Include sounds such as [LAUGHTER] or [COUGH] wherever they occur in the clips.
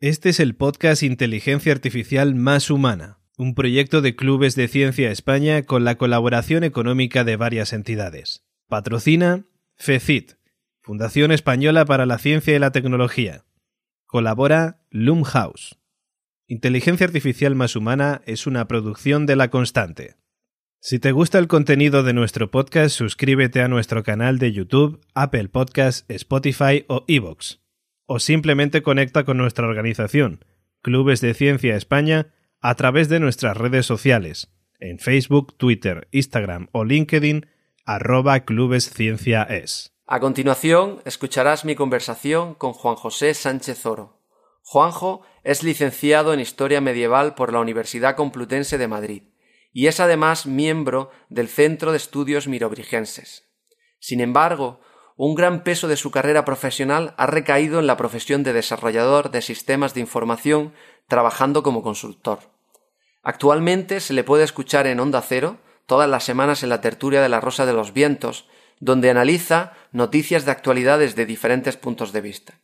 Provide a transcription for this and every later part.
Este es el podcast Inteligencia Artificial Más Humana, un proyecto de Clubes de Ciencia España con la colaboración económica de varias entidades. Patrocina FECIT, Fundación Española para la Ciencia y la Tecnología. Colabora Loomhouse. Inteligencia Artificial Más Humana es una producción de La Constante. Si te gusta el contenido de nuestro podcast, suscríbete a nuestro canal de YouTube, Apple Podcasts, Spotify o Evox o simplemente conecta con nuestra organización, Clubes de Ciencia España, a través de nuestras redes sociales, en Facebook, Twitter, Instagram o LinkedIn, arroba clubescienciaes. A continuación, escucharás mi conversación con Juan José Sánchez Oro. Juanjo es licenciado en Historia Medieval por la Universidad Complutense de Madrid y es además miembro del Centro de Estudios Mirobrigenses. Sin embargo, un gran peso de su carrera profesional ha recaído en la profesión de desarrollador de sistemas de información trabajando como consultor. Actualmente se le puede escuchar en Onda Cero todas las semanas en la tertulia de la Rosa de los Vientos, donde analiza noticias de actualidad desde diferentes puntos de vista.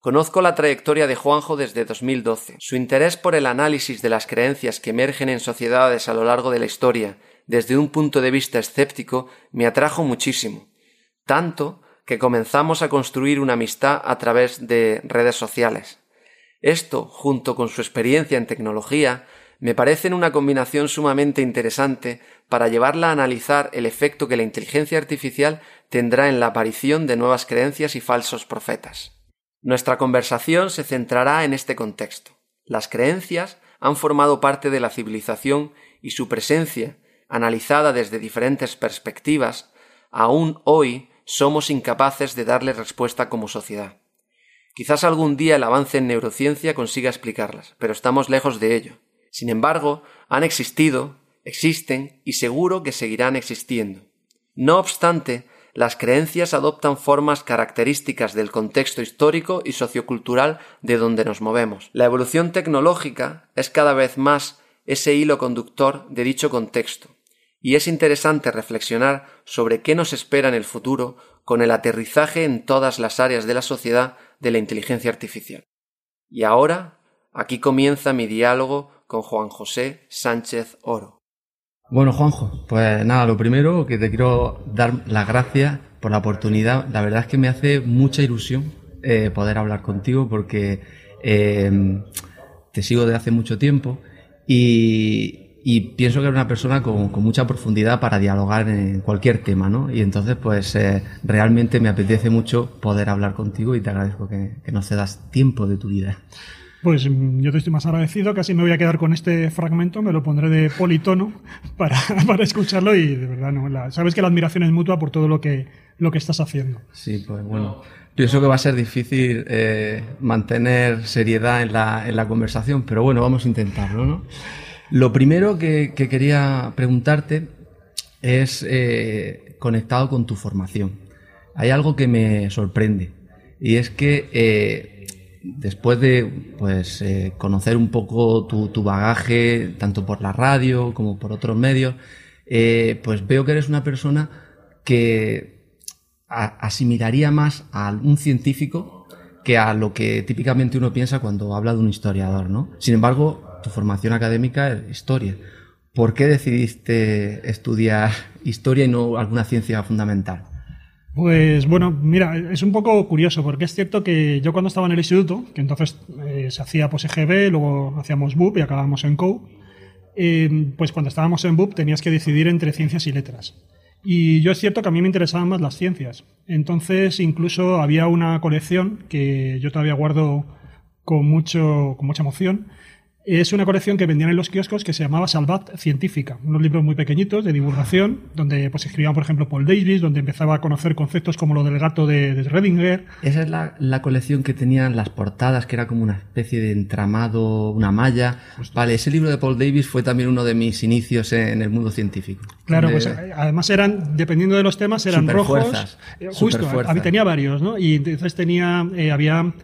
Conozco la trayectoria de Juanjo desde 2012. Su interés por el análisis de las creencias que emergen en sociedades a lo largo de la historia desde un punto de vista escéptico me atrajo muchísimo tanto que comenzamos a construir una amistad a través de redes sociales. Esto, junto con su experiencia en tecnología, me parecen una combinación sumamente interesante para llevarla a analizar el efecto que la inteligencia artificial tendrá en la aparición de nuevas creencias y falsos profetas. Nuestra conversación se centrará en este contexto. Las creencias han formado parte de la civilización y su presencia, analizada desde diferentes perspectivas, aún hoy somos incapaces de darle respuesta como sociedad. Quizás algún día el avance en neurociencia consiga explicarlas, pero estamos lejos de ello. Sin embargo, han existido, existen y seguro que seguirán existiendo. No obstante, las creencias adoptan formas características del contexto histórico y sociocultural de donde nos movemos. La evolución tecnológica es cada vez más ese hilo conductor de dicho contexto, y es interesante reflexionar sobre qué nos espera en el futuro con el aterrizaje en todas las áreas de la sociedad de la inteligencia artificial. Y ahora, aquí comienza mi diálogo con Juan José Sánchez Oro. Bueno, Juanjo, pues nada, lo primero que te quiero dar las gracias por la oportunidad. La verdad es que me hace mucha ilusión eh, poder hablar contigo porque eh, te sigo de hace mucho tiempo y, y pienso que era una persona con, mucha profundidad para dialogar en cualquier tema, ¿no? Y entonces, pues eh, realmente me apetece mucho poder hablar contigo y te agradezco que, que nos cedas tiempo de tu vida. Pues mm, yo te estoy más agradecido, casi me voy a quedar con este fragmento, me lo pondré de politono [LAUGHS] para, [LAUGHS] para escucharlo y de verdad, no, sabes que la admiración es mutua por todo lo que, lo que estás haciendo. Sí, pues bueno, pienso que va a ser difícil eh, mantener seriedad en la, en la conversación, pero bueno, vamos a intentarlo, ¿no? Lo primero que, quería preguntarte es eh, conectado con tu formación. Hay algo que me sorprende y es que eh, después de pues, eh, conocer un poco tu, bagaje, tanto por la radio como por otros medios, pues veo que eres una persona que asimilaría más a un científico que a lo que típicamente uno piensa cuando habla de un historiador, ¿no? Sin embargo, tu formación académica es historia. ¿Por qué decidiste estudiar historia y no alguna ciencia fundamental? Pues bueno, mira, es un poco curioso porque es cierto que yo cuando estaba en el instituto, que entonces eh, se hacía pues EGB, luego hacíamos BUP y acabamos en COU, eh, pues cuando estábamos en BUP tenías que decidir entre ciencias y letras. Y yo es cierto que a mí me interesaban más las ciencias. Entonces incluso había una colección que yo todavía guardo con, mucho, con mucha emoción, es una colección que vendían en los kioscos que se llamaba Salvat Científica, unos libros muy pequeñitos de divulgación, donde pues escribían, por ejemplo, Paul Davis, donde empezaba a conocer conceptos como lo del gato de, de Redinger. Esa es la, colección que tenían las portadas, que era como una especie de entramado, una malla. Vale, ese libro de Paul Davis fue también uno de mis inicios en el mundo científico. Claro, pues además eran, dependiendo de los temas, eran rojos. Eh, justo, tenía varios, ¿no? Y entonces tenía, eh, había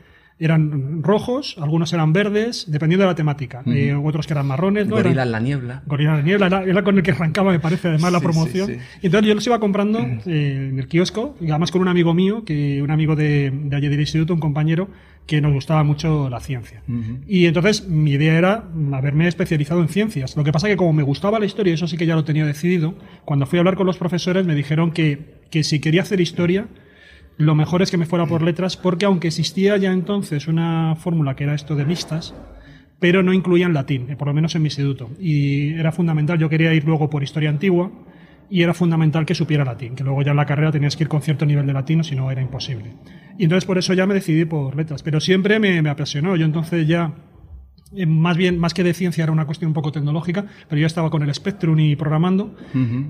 eran rojos, algunos eran verdes, dependiendo de la temática. Eh, otros que eran marrones. ¿no? Gorila en la niebla. Gorila en la niebla, era, con el que arrancaba, me parece, además, la promoción. Y entonces yo los iba comprando eh, en el kiosco, y además con un amigo mío, que un amigo de, de allí del instituto, un compañero, que nos gustaba mucho la ciencia. Y entonces mi idea era haberme especializado en ciencias. Lo que pasa que como me gustaba la historia, eso sí que ya lo tenía decidido, cuando fui a hablar con los profesores me dijeron que, que si quería hacer historia, lo mejor es que me fuera por letras, porque aunque existía ya entonces una fórmula que era esto de mixtas, pero no incluían latín, por lo menos en mi instituto. Y era fundamental, yo quería ir luego por historia antigua, y era fundamental que supiera latín, que luego ya en la carrera tenías que ir con cierto nivel de latín, si no era imposible. Y entonces por eso ya me decidí por letras, pero siempre me, apasionó. Yo entonces ya, eh, más bien, más que de ciencia, era una cuestión un poco tecnológica, pero yo estaba con el Spectrum y programando.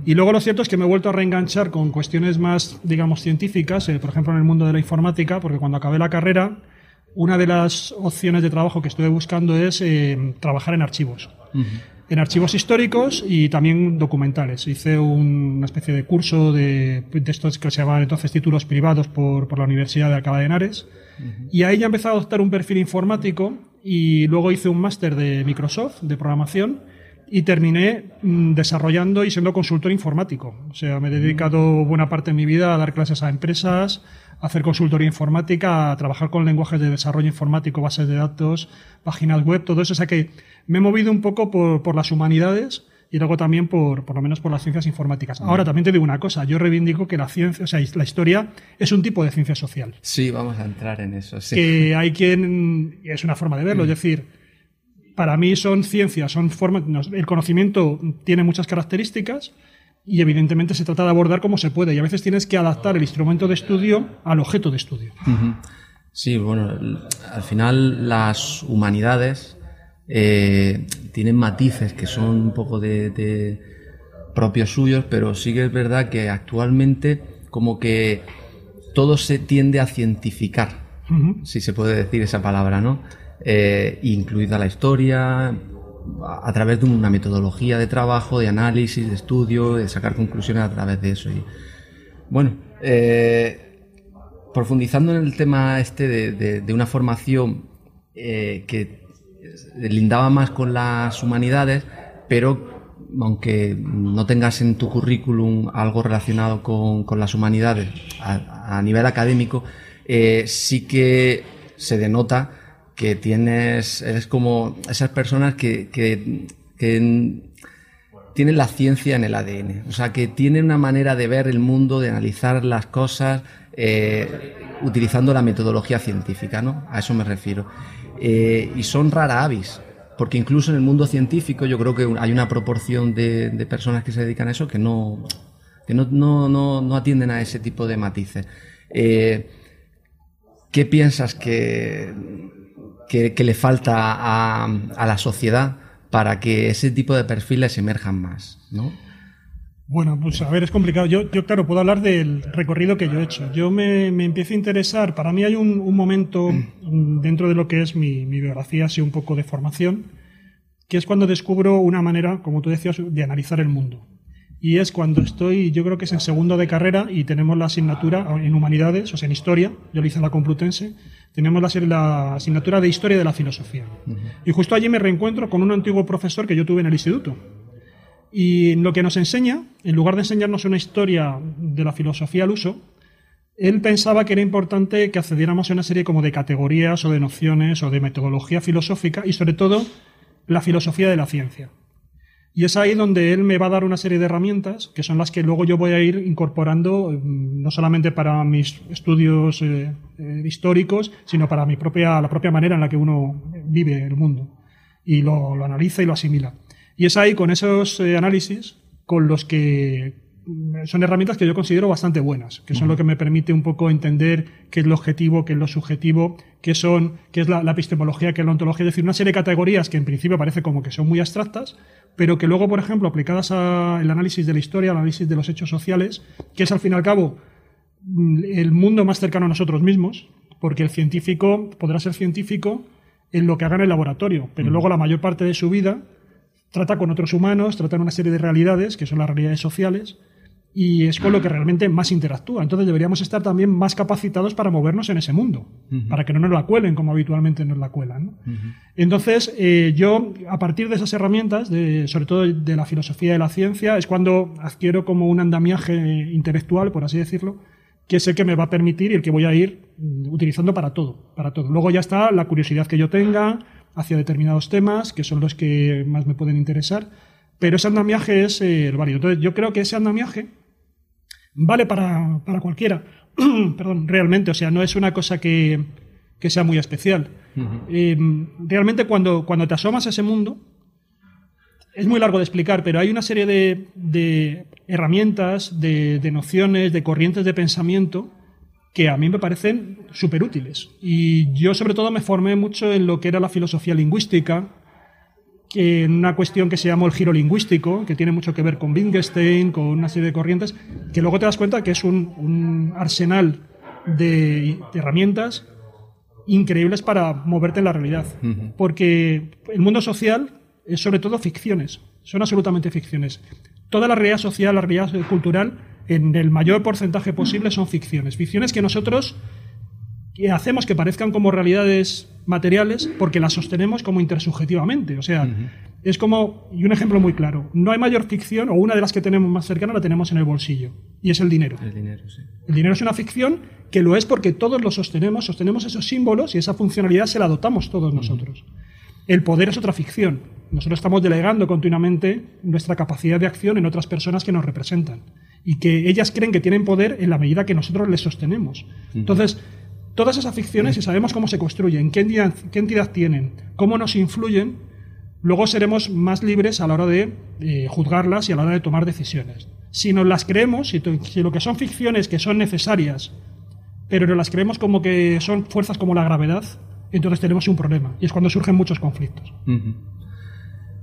Y luego lo cierto es que me he vuelto a reenganchar con cuestiones más, digamos, científicas, eh, por ejemplo, en el mundo de la informática, porque cuando acabé la carrera, una de las opciones de trabajo que estuve buscando es eh, trabajar en archivos en archivos históricos y también documentales. Hice una especie de curso de, de, estos que se llamaban entonces títulos privados por, por la Universidad de Alcalá de Henares. Y ahí ya empecé a adoptar un perfil informático y luego hice un máster de Microsoft, de programación, y terminé mm, desarrollando y siendo consultor informático. O sea, me he dedicado buena parte de mi vida a dar clases a empresas, a hacer consultoría informática, a trabajar con lenguajes de desarrollo informático, bases de datos, páginas web, todo eso. O sea que me he movido un poco por, por las humanidades y luego también por, por lo menos por las ciencias informáticas. Ahora también te digo una cosa, yo reivindico que la ciencia, o sea, la historia es un tipo de ciencia social. Sí, vamos a entrar en eso. Sí. Que hay quien, es una forma de verlo, es decir, para mí son ciencias, son formas, el conocimiento tiene muchas características y evidentemente se trata de abordar como se puede y a veces tienes que adaptar el instrumento de estudio al objeto de estudio. Sí, bueno, al final las humanidades eh, tienen matices que son un poco de, propios suyos, pero sí que es verdad que actualmente como que todo se tiende a cientificar, si se puede decir esa palabra, ¿no? Eh, incluida la historia, a través de una metodología de trabajo, de análisis, de estudio, de sacar conclusiones a través de eso. Y, bueno, eh, profundizando en el tema este de, una formación que lindaba más con las humanidades, pero aunque no tengas en tu currículum algo relacionado con, las humanidades a, nivel académico, eh, sí que se denota que tienes, eres como esas personas que, tienen la ciencia en el ADN, o sea, que tienen una manera de ver el mundo, de analizar las cosas, eh, utilizando la metodología científica, ¿no? A eso me refiero. Eh, y son rara avis, porque incluso en el mundo científico yo creo que hay una proporción de, personas que se dedican a eso que no, que no, no, no, atienden a ese tipo de matices. Eh, ¿Qué piensas que, que, le falta a, a, la sociedad para que ese tipo de perfiles emerjan más? ¿no? Bueno, pues a ver, es complicado. Yo, yo claro, puedo hablar del recorrido que yo he hecho. Yo me, me empiezo a interesar, para mí hay un, un momento dentro de lo que es mi, mi, biografía, así un poco de formación, que es cuando descubro una manera, como tú decías, de analizar el mundo. Y es cuando estoy, yo creo que es en segundo de carrera y tenemos la asignatura en humanidades, o sea, en historia, yo lo hice en la Complutense, tenemos la, la asignatura de historia de la filosofía. Y justo allí me reencuentro con un antiguo profesor que yo tuve en el instituto, y lo que nos enseña, en lugar de enseñarnos una historia de la filosofía al uso, él pensaba que era importante que accediéramos a una serie como de categorías o de nociones o de metodología filosófica y sobre todo la filosofía de la ciencia. Y es ahí donde él me va a dar una serie de herramientas que son las que luego yo voy a ir incorporando mm, no solamente para mis estudios eh, eh, históricos, sino para mi propia, la propia manera en la que uno vive el mundo y lo analiza y lo asimila. Y es ahí con esos eh, análisis con los que mm, son herramientas que yo considero bastante buenas, que son lo que me permite un poco entender qué es lo objetivo, qué es lo subjetivo, qué son, qué es la, epistemología, qué es la ontología, es decir, una serie de categorías que en principio parece como que son muy abstractas, pero que luego, por ejemplo, aplicadas al análisis de la historia, al análisis de los hechos sociales, que es al fin y al cabo mm, el mundo más cercano a nosotros mismos, porque el científico podrá ser científico en lo que haga en el laboratorio, pero luego la mayor parte de su vida trata con otros humanos, trata una serie de realidades, que son las realidades sociales, y es con lo que realmente más interactúa. Entonces deberíamos estar también más capacitados para movernos en ese mundo, para que no nos la cuelen como habitualmente nos la cuelan. Entonces, eh, yo, a partir de esas herramientas, de, sobre todo de la filosofía de la ciencia, es cuando adquiero como un andamiaje intelectual, por así decirlo, que es el que me va a permitir y el que voy a ir mm, utilizando para todo, para todo. Luego ya está la curiosidad que yo tenga hacia determinados temas, que son los que más me pueden interesar, pero ese andamiaje es eh, el válido. Entonces, yo creo que ese andamiaje vale para, para cualquiera, [CLEARS THROAT] perdón, realmente, o sea, no es una cosa que, que sea muy especial. Eh, realmente cuando, cuando te asomas a ese mundo, es muy largo de explicar, pero hay una serie de, herramientas, de, nociones, de corrientes de pensamiento que a mí me parecen súper útiles. Y yo sobre todo me formé mucho en lo que era la filosofía lingüística, en una cuestión que se llamó el giro lingüístico, que tiene mucho que ver con Wittgenstein, con una serie de corrientes, que luego te das cuenta que es un, arsenal de, herramientas increíbles para moverte en la realidad. Porque el mundo social es sobre todo ficciones, son absolutamente ficciones. Toda la realidad social, la realidad cultural, en el mayor porcentaje posible son ficciones. Ficciones que nosotros hacemos que parezcan como realidades materiales porque las sostenemos como intersubjetivamente. O sea, es como, y un ejemplo muy claro, no hay mayor ficción, o una de las que tenemos más cercana la tenemos en el bolsillo, y es el dinero. El dinero, sí. El dinero es una ficción que lo es porque todos lo sostenemos, sostenemos esos símbolos y esa funcionalidad se la dotamos todos nosotros. El poder es otra ficción. Nosotros estamos delegando continuamente nuestra capacidad de acción en otras personas que nos representan y que ellas creen que tienen poder en la medida que nosotros les sostenemos. Entonces, todas esas ficciones, si sabemos cómo se construyen, qué entidad, qué entidad tienen, cómo nos influyen, luego seremos más libres a la hora de eh, juzgarlas y a la hora de tomar decisiones. Si nos las creemos, si, si, lo que son ficciones que son necesarias, pero no las creemos como que son fuerzas como la gravedad, entonces tenemos un problema y es cuando surgen muchos conflictos.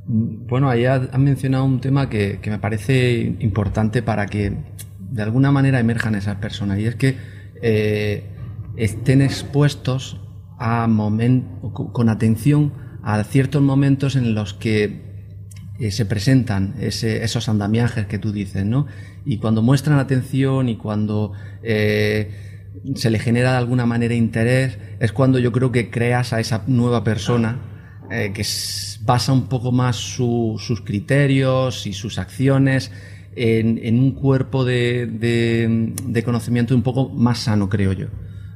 Bueno, ahí has mencionado un tema que, me parece importante para que de alguna manera emerjan esas personas y es que eh, estén expuestos a con atención a ciertos momentos en los que eh, se presentan esos andamiajes que tú dices, ¿no? Y cuando muestran atención y cuando eh, se le genera de alguna manera interés, es cuando yo creo que creas a esa nueva persona eh, que basa un poco más sus criterios y sus acciones en, un cuerpo de, conocimiento un poco más sano, creo yo.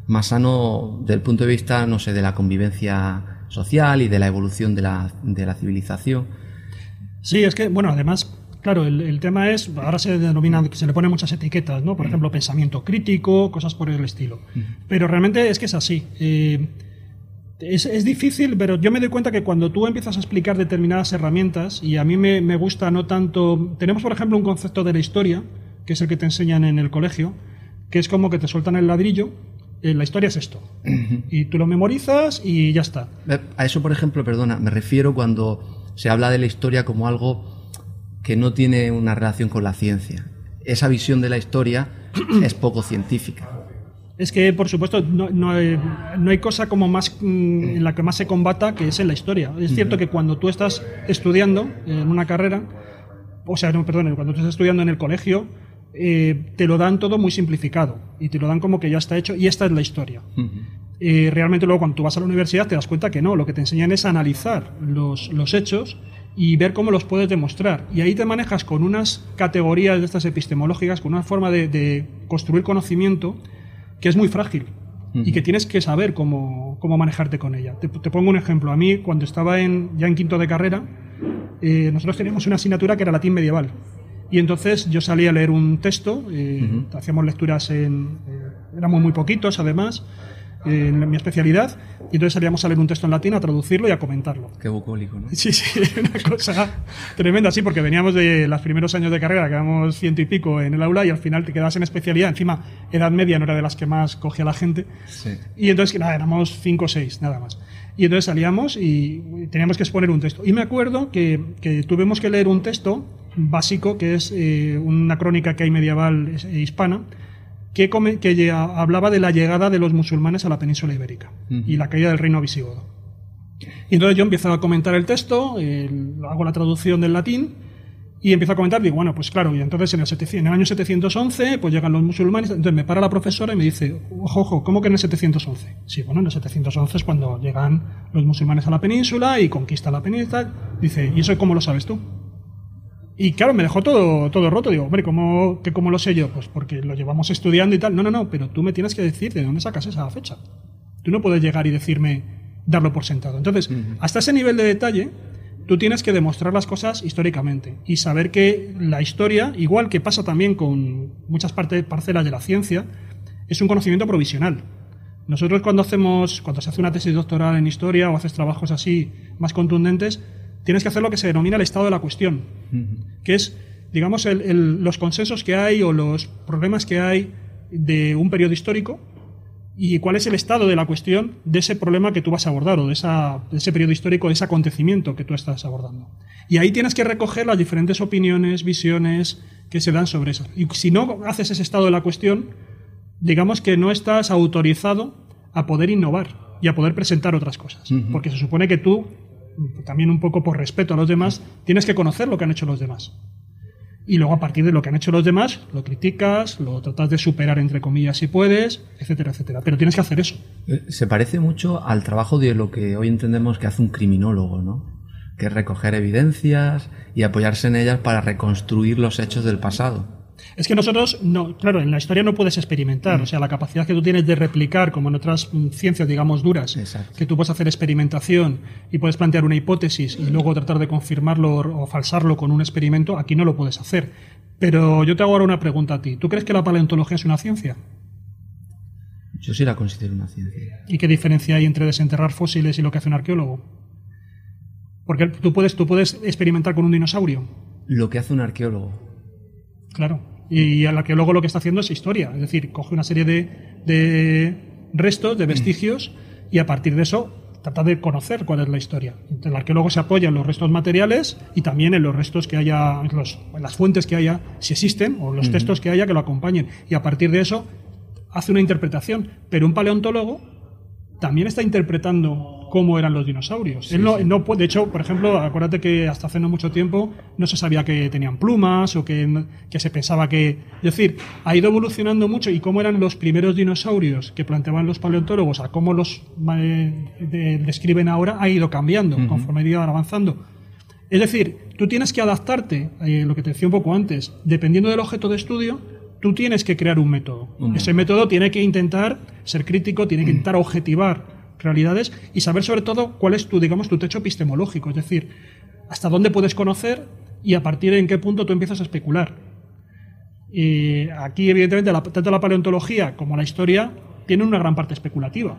Más sano desde el punto de vista, no sé, de la convivencia social y de la evolución de la, de la civilización. Sí, es que, bueno, además Claro, el, tema es, ahora se denomina, se le ponen muchas etiquetas, ¿no? Por ejemplo, pensamiento crítico, cosas por el estilo. Pero realmente es que es así. Eh, es, difícil, pero yo me doy cuenta que cuando tú empiezas a explicar determinadas herramientas, y a mí me, gusta no tanto... Tenemos, por ejemplo, un concepto de la historia, que es el que te enseñan en el colegio, que es como que te sueltan el ladrillo, eh, la historia es esto. Y tú lo memorizas y ya está. A eso, por ejemplo, perdona, me refiero cuando se habla de la historia como algo que no tiene una relación con la ciencia. Esa visión de la historia [CLEARS THROAT] es poco científica. Es que, por supuesto, no, hay, cosa como más mm, en la que más se combata que es en la historia. Es cierto que cuando tú estás estudiando en una carrera, o sea, no, perdón, cuando tú estás estudiando en el colegio, eh, te lo dan todo muy simplificado y te lo dan como que ya está hecho y esta es la historia. Eh, realmente luego cuando tú vas a la universidad te das cuenta que no, lo que te enseñan es analizar los, los hechos y ver cómo los puedes demostrar. Y ahí te manejas con unas categorías de estas epistemológicas, con una forma de, construir conocimiento que es muy frágil y que tienes que saber cómo, cómo manejarte con ella. Te, pongo un ejemplo. A mí, cuando estaba en, ya en quinto de carrera, eh, nosotros teníamos una asignatura que era latín medieval. Y entonces yo salía a leer un texto, eh, hacíamos lecturas en... Eh, éramos muy poquitos, además, en mi especialidad, y entonces salíamos a leer un texto en latín, a traducirlo y a comentarlo. Qué bucólico, ¿no? Sí, sí, [LAUGHS] una cosa tremenda, sí, porque veníamos de los primeros años de carrera, quedamos ciento y pico en el aula y al final te quedas en especialidad. Encima, edad media no era de las que más cogía la gente. Sí. Y entonces, nada, éramos cinco o seis, nada más. Y entonces salíamos y teníamos que exponer un texto. Y me acuerdo que, que tuvimos que leer un texto básico, que es eh, una crónica que hay medieval hispana, que, que hablaba de la llegada de los musulmanes a la península ibérica y la caída del reino visigodo. Y entonces yo empiezo a comentar el texto, hago la traducción del latín y empiezo a comentar, digo, bueno, pues claro, y entonces en el, en el año 711 pues llegan los musulmanes, entonces me para la profesora y me dice, ojo, ojo, ¿cómo que en el 711? Sí, bueno, en el 711 es cuando llegan los musulmanes a la península y conquistan la península. Dice, ¿y eso cómo lo sabes tú? Y claro, me dejó todo, todo roto. Digo, hombre, ¿cómo, que ¿cómo lo sé yo? Pues porque lo llevamos estudiando y tal. No, no, no, pero tú me tienes que decir de dónde sacas esa fecha. Tú no puedes llegar y decirme, darlo por sentado. Entonces, hasta ese nivel de detalle, tú tienes que demostrar las cosas históricamente y saber que la historia, igual que pasa también con muchas partes, parcelas de la ciencia, es un conocimiento provisional. Nosotros cuando hacemos, cuando se hace una tesis doctoral en historia o haces trabajos así más contundentes, tienes que hacer lo que se denomina el estado de la cuestión, que es, digamos, los consensos que hay o los problemas que hay de un periodo histórico y cuál es el estado de la cuestión de ese problema que tú vas a abordar o de, de ese periodo histórico, de ese acontecimiento que tú estás abordando. Y ahí tienes que recoger las diferentes opiniones, visiones que se dan sobre eso. Y si no haces ese estado de la cuestión, digamos que no estás autorizado a poder innovar y a poder presentar otras cosas. Porque se supone que tú también un poco por respeto a los demás, tienes que conocer lo que han hecho los demás. Y luego a partir de lo que han hecho los demás, lo criticas, lo tratas de superar entre comillas si puedes, etcétera, etcétera. Pero tienes que hacer eso. Eh, se parece mucho al trabajo de lo que hoy entendemos que hace un criminólogo, ¿no? Que es recoger evidencias y apoyarse en ellas para reconstruir los hechos del pasado. Es que nosotros, no, claro, en la historia no puedes experimentar. Mm. O sea, la capacidad que tú tienes de replicar, como en otras mm, ciencias, digamos, duras, que tú puedes hacer experimentación y puedes plantear una hipótesis y luego tratar de confirmarlo o falsarlo con un experimento, aquí no lo puedes hacer. Pero yo te hago ahora una pregunta a ti. ¿Tú crees que la paleontología es una ciencia? Yo sí la considero una ciencia. ¿Y qué diferencia hay entre desenterrar fósiles y lo que hace un arqueólogo? Porque tú puedes, tú puedes experimentar con un dinosaurio. Lo que hace un arqueólogo. Claro. Y al arqueólogo lo que está haciendo es historia, es decir, coge una serie de, restos, de vestigios, y a partir de eso trata de conocer cuál es la historia. el arqueólogo se apoya en los restos materiales y también en los restos que haya, en, las fuentes que haya, si existen, o los textos que haya que lo acompañen. Y a partir de eso hace una interpretación. Pero un paleontólogo también está interpretando cómo eran los dinosaurios. Él no, no puede, de hecho, por ejemplo, acuérdate que hasta hace no mucho tiempo no se sabía que tenían plumas o que, que se pensaba que... Es decir, ha ido evolucionando mucho y cómo eran los primeros dinosaurios que planteaban los paleontólogos a cómo los eh, describen ahora ha ido cambiando conforme iban avanzando. Es decir, tú tienes que adaptarte, eh, lo que te decía un poco antes, dependiendo del objeto de estudio, tú tienes que crear un método. Ese método tiene que intentar ser crítico, tiene que intentar objetivar realidades y saber sobre todo cuál es tu, digamos, tu techo epistemológico, es decir, hasta dónde puedes conocer y a partir de en qué punto tú empiezas a especular. Y aquí, evidentemente, tanto la paleontología como la historia tienen una gran parte especulativa,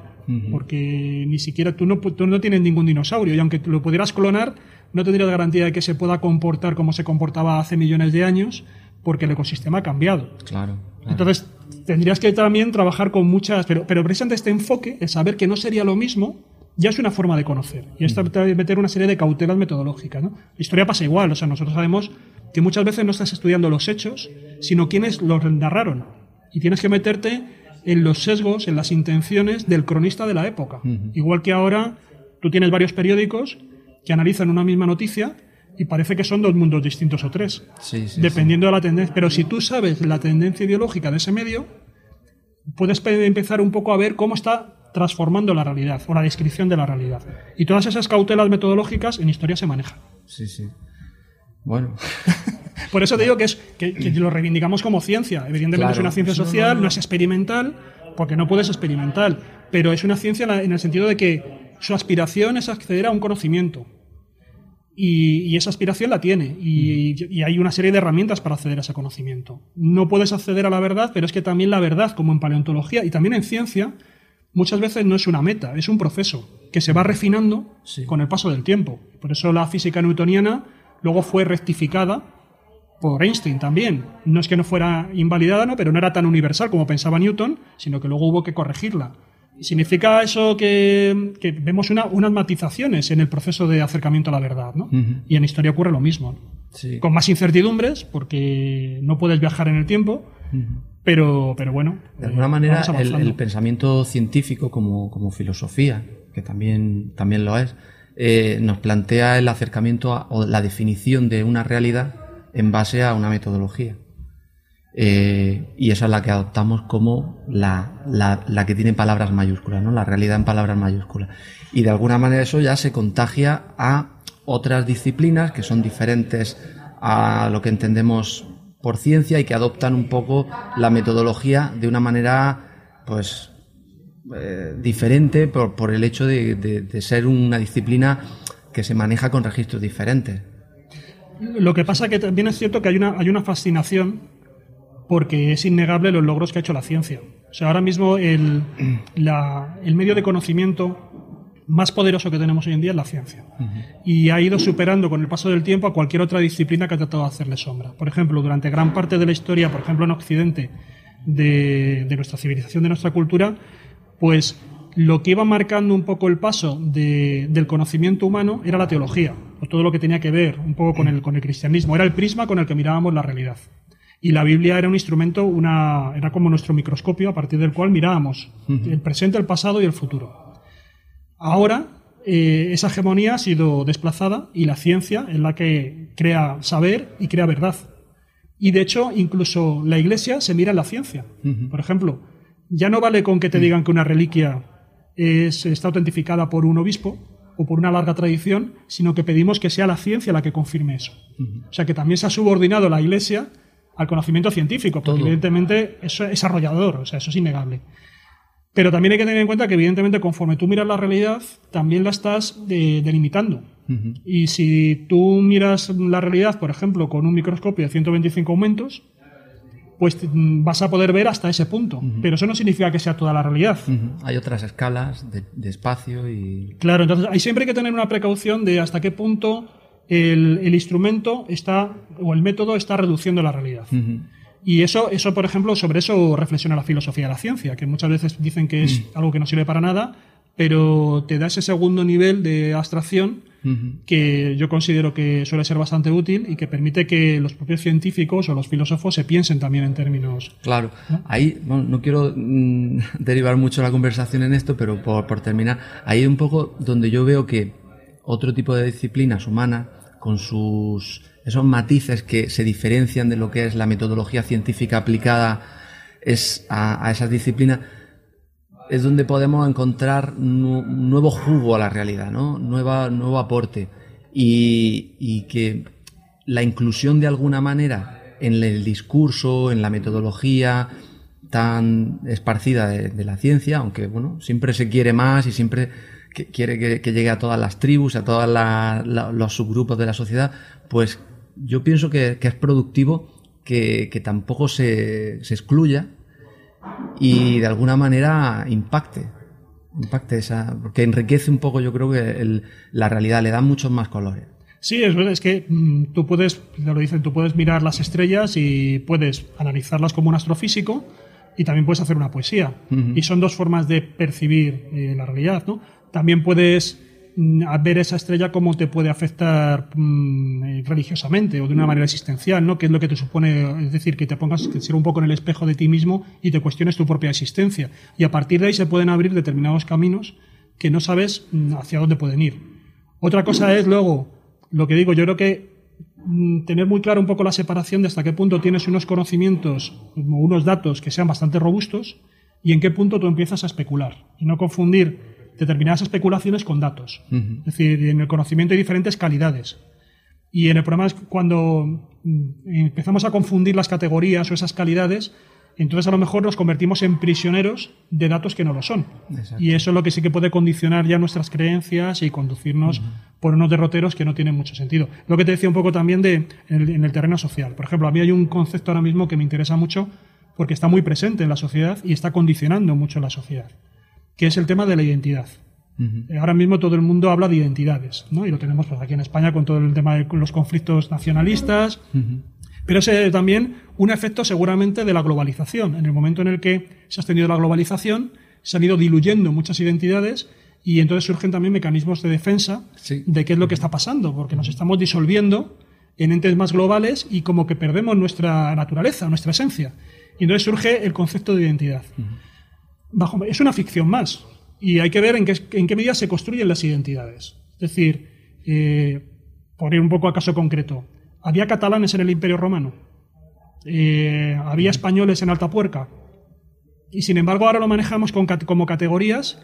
porque ni siquiera tú no, tú no tienes ningún dinosaurio y aunque lo pudieras clonar, no tendrías garantía de que se pueda comportar como se comportaba hace millones de años, porque el ecosistema ha cambiado. Claro. Entonces, tendrías que también trabajar con muchas. Pero, pero precisamente este enfoque, el saber que no sería lo mismo, ya es una forma de conocer. Y es meter una serie de cautelas metodológicas. ¿no? La historia pasa igual. O sea, nosotros sabemos que muchas veces no estás estudiando los hechos, sino quienes los narraron. Y tienes que meterte en los sesgos, en las intenciones del cronista de la época. Igual que ahora tú tienes varios periódicos que analizan una misma noticia y parece que son dos mundos distintos o tres, dependiendo de la tendencia. Pero si tú sabes la tendencia ideológica de ese medio, puedes empezar un poco a ver cómo está transformando la realidad o la descripción de la realidad. Y todas esas cautelas metodológicas en historia se manejan. Sí, sí. Bueno. [LAUGHS] Por eso te digo que, es, que, lo reivindicamos como ciencia. Evidentemente es una ciencia social, no, es experimental, porque no puedes experimental, pero es una ciencia en el sentido de que su aspiración es acceder a un conocimiento. Y, esa aspiración la tiene. Y, hay una serie de herramientas para acceder a ese conocimiento. No puedes acceder a la verdad, pero es que también la verdad, como en paleontología y también en ciencia, muchas veces no es una meta, es un proceso que se va refinando con el paso del tiempo. Por eso la física newtoniana luego fue rectificada por Einstein también. No es que no fuera invalidada, ¿no? pero no era tan universal como pensaba Newton, sino que luego hubo que corregirla. Significa eso que, vemos unas matizaciones en el proceso de acercamiento a la verdad, ¿no? Y en historia ocurre lo mismo. Con más incertidumbres, porque no puedes viajar en el tiempo, pero, pero bueno. De alguna manera, el, pensamiento científico como, filosofía, que también, también lo es, eh, nos plantea el acercamiento o la definición de una realidad en base a una metodología. Eh, y esa es la que adoptamos como la, la, que tiene palabras mayúsculas, ¿no? La realidad en palabras mayúsculas. Y de alguna manera eso ya se contagia a otras disciplinas que son diferentes a lo que entendemos por ciencia y que adoptan un poco la metodología de una manera, pues, eh, diferente por, por, el hecho de, de, de, ser una disciplina que se maneja con registros diferentes. Lo que pasa que también es cierto que hay una, hay una fascinación porque es innegable los logros que ha hecho la ciencia. O sea, ahora mismo el, [CLEARS THROAT] la, el medio de conocimiento más poderoso que tenemos hoy en día es la ciencia. Uh -huh. Y ha ido superando con el paso del tiempo a cualquier otra disciplina que ha tratado de hacerle sombra. Por ejemplo, durante gran parte de la historia, por ejemplo en Occidente, de, de nuestra civilización, de nuestra cultura, pues lo que iba marcando un poco el paso de, del conocimiento humano era la teología, o todo lo que tenía que ver un poco con el, con el cristianismo. Era el prisma con el que mirábamos la realidad. Y la Biblia era un instrumento, una, era como nuestro microscopio a partir del cual mirábamos uh -huh. el presente, el pasado y el futuro. Ahora eh, esa hegemonía ha sido desplazada y la ciencia es la que crea saber y crea verdad. Y de hecho, incluso la Iglesia se mira en la ciencia. Uh -huh. Por ejemplo, ya no vale con que te digan que una reliquia es, está autentificada por un obispo o por una larga tradición, sino que pedimos que sea la ciencia la que confirme eso. Uh -huh. O sea, que también se ha subordinado la Iglesia al conocimiento científico, porque Todo. evidentemente eso es arrollador, o sea, eso es innegable. Pero también hay que tener en cuenta que, evidentemente, conforme tú miras la realidad, también la estás de, delimitando. Uh -huh. Y si tú miras la realidad, por ejemplo, con un microscopio de 125 aumentos, pues vas a poder ver hasta ese punto. Uh -huh. Pero eso no significa que sea toda la realidad. Uh -huh. Hay otras escalas de, de, espacio y. Claro, entonces hay siempre que tener una precaución de hasta qué punto el, el instrumento está, o el método está reduciendo la realidad. Y eso, eso, por ejemplo, sobre eso reflexiona la filosofía de la ciencia, que muchas veces dicen que es mm. algo que no sirve para nada, pero te da ese segundo nivel de abstracción uh -huh. que yo considero que suele ser bastante útil y que permite que los propios científicos o los filósofos se piensen también en términos. Claro, ¿no? ahí bueno, no quiero mmm, [LAUGHS] derivar mucho la conversación en esto, pero por, por terminar, ahí un poco donde yo veo que otro tipo de disciplinas humanas, con sus esos matices que se diferencian de lo que es la metodología científica aplicada es a, esas disciplinas, es donde podemos encontrar nu nuevo jugo a la realidad, ¿no? Nueva, nuevo aporte. Y, y, que la inclusión de alguna manera en el discurso, en la metodología tan esparcida de la ciencia, aunque bueno, siempre se quiere más y siempre quiere que, que, llegue a todas las tribus, a todos los subgrupos de la sociedad, pues yo pienso que, que es productivo que, que tampoco se, se, excluya y de alguna manera impacte. Impacte esa. Porque enriquece un poco, yo creo que el, la realidad, le da muchos más colores. Sí, es verdad, es que mmm, tú puedes, ya lo dicen, tú puedes mirar las estrellas y puedes analizarlas como un astrofísico y también puedes hacer una poesía. Uh -huh. Y son dos formas de percibir eh, la realidad, ¿no? También puedes a ver esa estrella cómo te puede afectar mmm, religiosamente o de una manera existencial, ¿no? Que es lo que te supone, es decir, que te pongas, que un poco en el espejo de ti mismo y te cuestiones tu propia existencia. Y a partir de ahí se pueden abrir determinados caminos que no sabes mm, hacia dónde pueden ir. Otra cosa es luego, lo que digo, yo creo que tener muy claro un poco la separación de hasta qué punto tienes unos conocimientos o unos datos que sean bastante robustos y en qué punto tú empiezas a especular y no confundir determinadas especulaciones con datos. Uh -huh. Es decir, en el conocimiento hay diferentes calidades. Y en el problema es cuando mm, empezamos a confundir las categorías o esas calidades, entonces a lo mejor nos convertimos en prisioneros de datos que no lo son. Exacto. Y eso es lo que sí que puede condicionar ya nuestras creencias y conducirnos uh -huh. por unos derroteros que no tienen mucho sentido. Lo que te decía un poco también de, en el, en el terreno social. Por ejemplo, a mí hay un concepto ahora mismo que me interesa mucho porque está muy presente en la sociedad y está condicionando mucho la sociedad que es el tema de la identidad. Uh -huh. Ahora mismo todo el mundo habla de identidades, ¿no? Y lo tenemos pues, aquí en España con todo el tema de los conflictos nacionalistas. Uh -huh. Pero es también un efecto seguramente de la globalización. En el momento en el que se ha extendido la globalización, se han ido diluyendo muchas identidades y entonces surgen también mecanismos de defensa sí. de qué es lo que está pasando, porque nos estamos disolviendo en entes más globales y como que perdemos nuestra naturaleza, nuestra esencia. Y entonces surge el concepto de identidad. Uh -huh bajo, es una ficción más. Y hay que ver en qué, en qué medida se construyen las identidades. Es decir, eh, por ir un poco a caso concreto, ¿había catalanes en el Imperio Romano? Eh, ¿Había españoles en Altapuerca? Y sin embargo ahora lo manejamos con, como categorías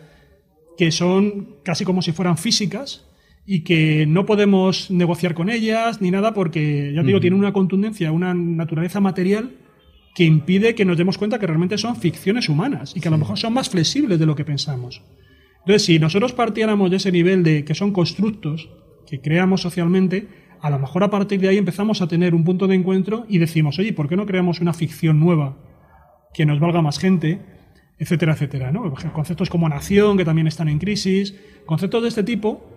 que son casi como si fueran físicas y que no podemos negociar con ellas ni nada porque, ya te digo, tienen una contundencia, una naturaleza material que impide que nos demos cuenta que realmente son ficciones humanas y que a lo mejor son más flexibles de lo que pensamos. Entonces, si nosotros partiéramos de ese nivel de que son constructos que creamos socialmente, a lo mejor a partir de ahí empezamos a tener un punto de encuentro y decimos, oye, ¿por qué no creamos una ficción nueva que nos valga más gente? Etcétera, etcétera. ¿no? Conceptos como nación, que también están en crisis, conceptos de este tipo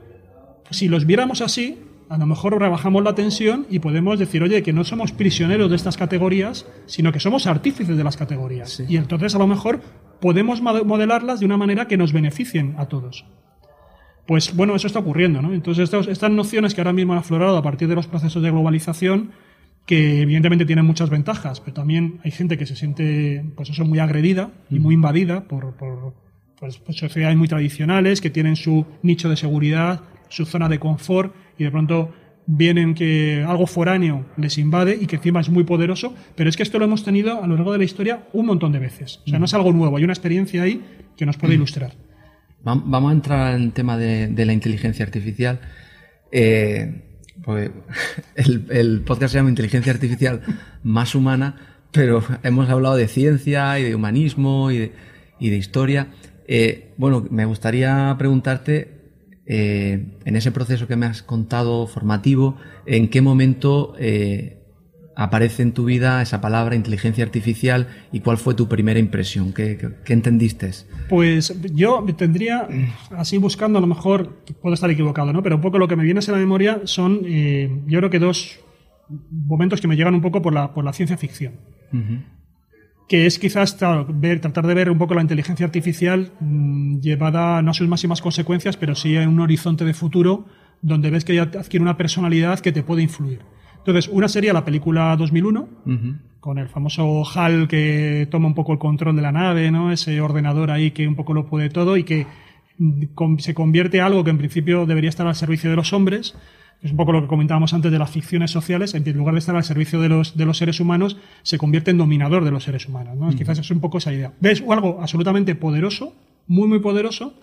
si los viéramos así, a lo mejor rebajamos la tensión y podemos decir, oye, que no somos prisioneros de estas categorías, sino que somos artífices de las categorías. Y entonces a lo mejor podemos modelarlas de una manera que nos beneficien a todos. Pues bueno, eso está ocurriendo, ¿no? Entonces estas nociones que ahora mismo han aflorado a partir de los procesos de globalización, que evidentemente tienen muchas ventajas, pero también hay gente que se siente, pues eso, muy agredida y muy invadida por, por pues sociedades muy tradicionales que tienen su nicho de seguridad su zona de confort y de pronto vienen que algo foráneo les invade y que encima es muy poderoso, pero es que esto lo hemos tenido a lo largo de la historia un montón de veces. O sea, no es algo nuevo, hay una experiencia ahí que nos puede ilustrar. Vamos a entrar en el tema de, la inteligencia artificial. Eh, pues, [LAUGHS] el, podcast se llama Inteligencia Artificial más humana, pero hemos hablado de ciencia y de humanismo y de, historia. Eh, bueno, me gustaría preguntarte eh, en ese proceso que me has contado formativo, ¿en qué momento eh, aparece en tu vida esa palabra inteligencia artificial y cuál fue tu primera impresión? ¿Qué, entendiste? Pues yo tendría, así buscando, a lo mejor puedo estar equivocado, ¿no? pero un poco lo que me viene a la memoria son, eh, yo creo que dos momentos que me llegan un poco por la, por la ciencia ficción que es quizás ver, tratar de ver un poco la inteligencia artificial mm, llevada no a sus máximas consecuencias, pero sí en un horizonte de futuro donde ves que ya adquiere una personalidad que te puede influir. Entonces, una sería la película 2001, con el famoso HAL que toma un poco el control de la nave, ¿no? ese ordenador ahí que un poco lo puede todo y que mm, se convierte en algo que en principio debería estar al servicio de los hombres, es un poco lo que comentábamos antes de las ficciones sociales, en lugar de estar al servicio de los, de los seres humanos, se convierte en dominador de los seres humanos. ¿no? Quizás es un poco esa idea. ¿Ves? algo absolutamente poderoso, muy, muy poderoso,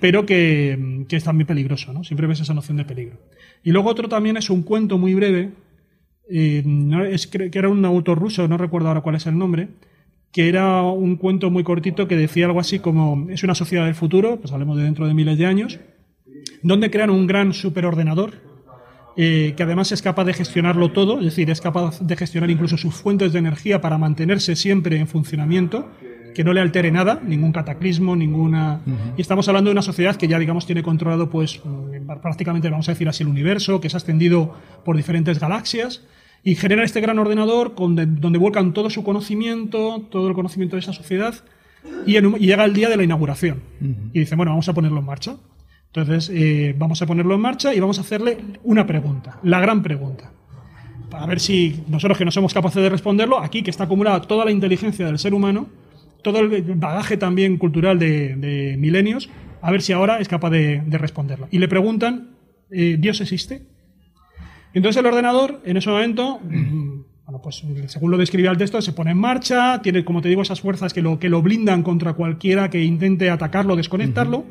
pero que, que es también peligroso. ¿no? Siempre ves esa noción de peligro. Y luego otro también es un cuento muy breve, eh, es, que era un autor ruso, no recuerdo ahora cuál es el nombre, que era un cuento muy cortito que decía algo así como, es una sociedad del futuro, pues hablemos de dentro de miles de años, donde crean un gran superordenador eh, que además es capaz de gestionarlo todo, es decir, es capaz de gestionar incluso sus fuentes de energía para mantenerse siempre en funcionamiento, que no le altere nada, ningún cataclismo, ninguna... Y estamos hablando de una sociedad que ya, digamos, tiene controlado, pues, prácticamente, vamos a decir así, el universo, que se ha extendido por diferentes galaxias, y genera este gran ordenador donde vuelcan todo su conocimiento, todo el conocimiento de esa sociedad, y, llega el día de la inauguración. Y dice, bueno, vamos a ponerlo en marcha. Entonces, eh, vamos a ponerlo en marcha y vamos a hacerle una pregunta, la gran pregunta. Para ver si nosotros que no somos capaces de responderlo, aquí que está acumulada toda la inteligencia del ser humano, todo el bagaje también cultural de, milenios, a ver si ahora es capaz de, responderlo. Y le preguntan, eh, ¿Dios existe? Entonces el ordenador, en ese momento, [CLEARS THROAT] bueno, pues según lo describía el texto, se pone en marcha, tiene, como te digo, esas fuerzas que lo, que lo blindan contra cualquiera que intente atacarlo, desconectarlo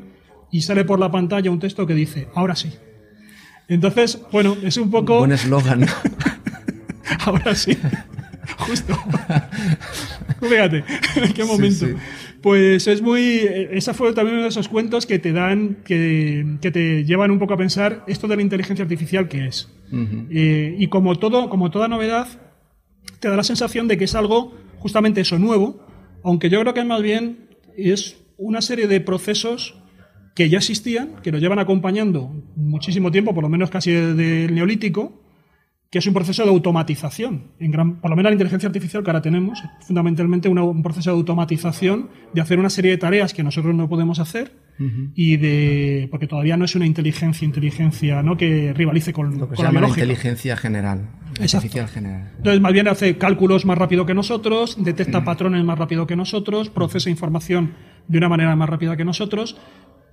y sale por la pantalla un texto que dice, ahora sí. Entonces, bueno, es un poco... Buen eslogan. [LAUGHS] ahora sí. Justo. Fíjate, en [LAUGHS] qué momento. Pues es muy. Esa fue también uno de esos cuentos que te dan, que, que te llevan un poco a pensar esto de la inteligencia artificial que es. Eh, y como todo, como toda novedad, te da la sensación de que es algo justamente eso nuevo, aunque yo creo que más bien es una serie de procesos que ya existían, que nos llevan acompañando muchísimo tiempo, por lo menos casi del neolítico, que es un proceso de automatización. En gran, por lo menos la inteligencia artificial que ahora tenemos, fundamentalmente un proceso de automatización de hacer una serie de tareas que nosotros no podemos hacer y de porque todavía no es una inteligencia inteligencia ¿no? que rivalice con, lo que se llama la inteligencia general. Artificial general. Entonces, más bien hace cálculos más rápido que nosotros, detecta patrones más rápido que nosotros, procesa información de una manera más rápida que nosotros,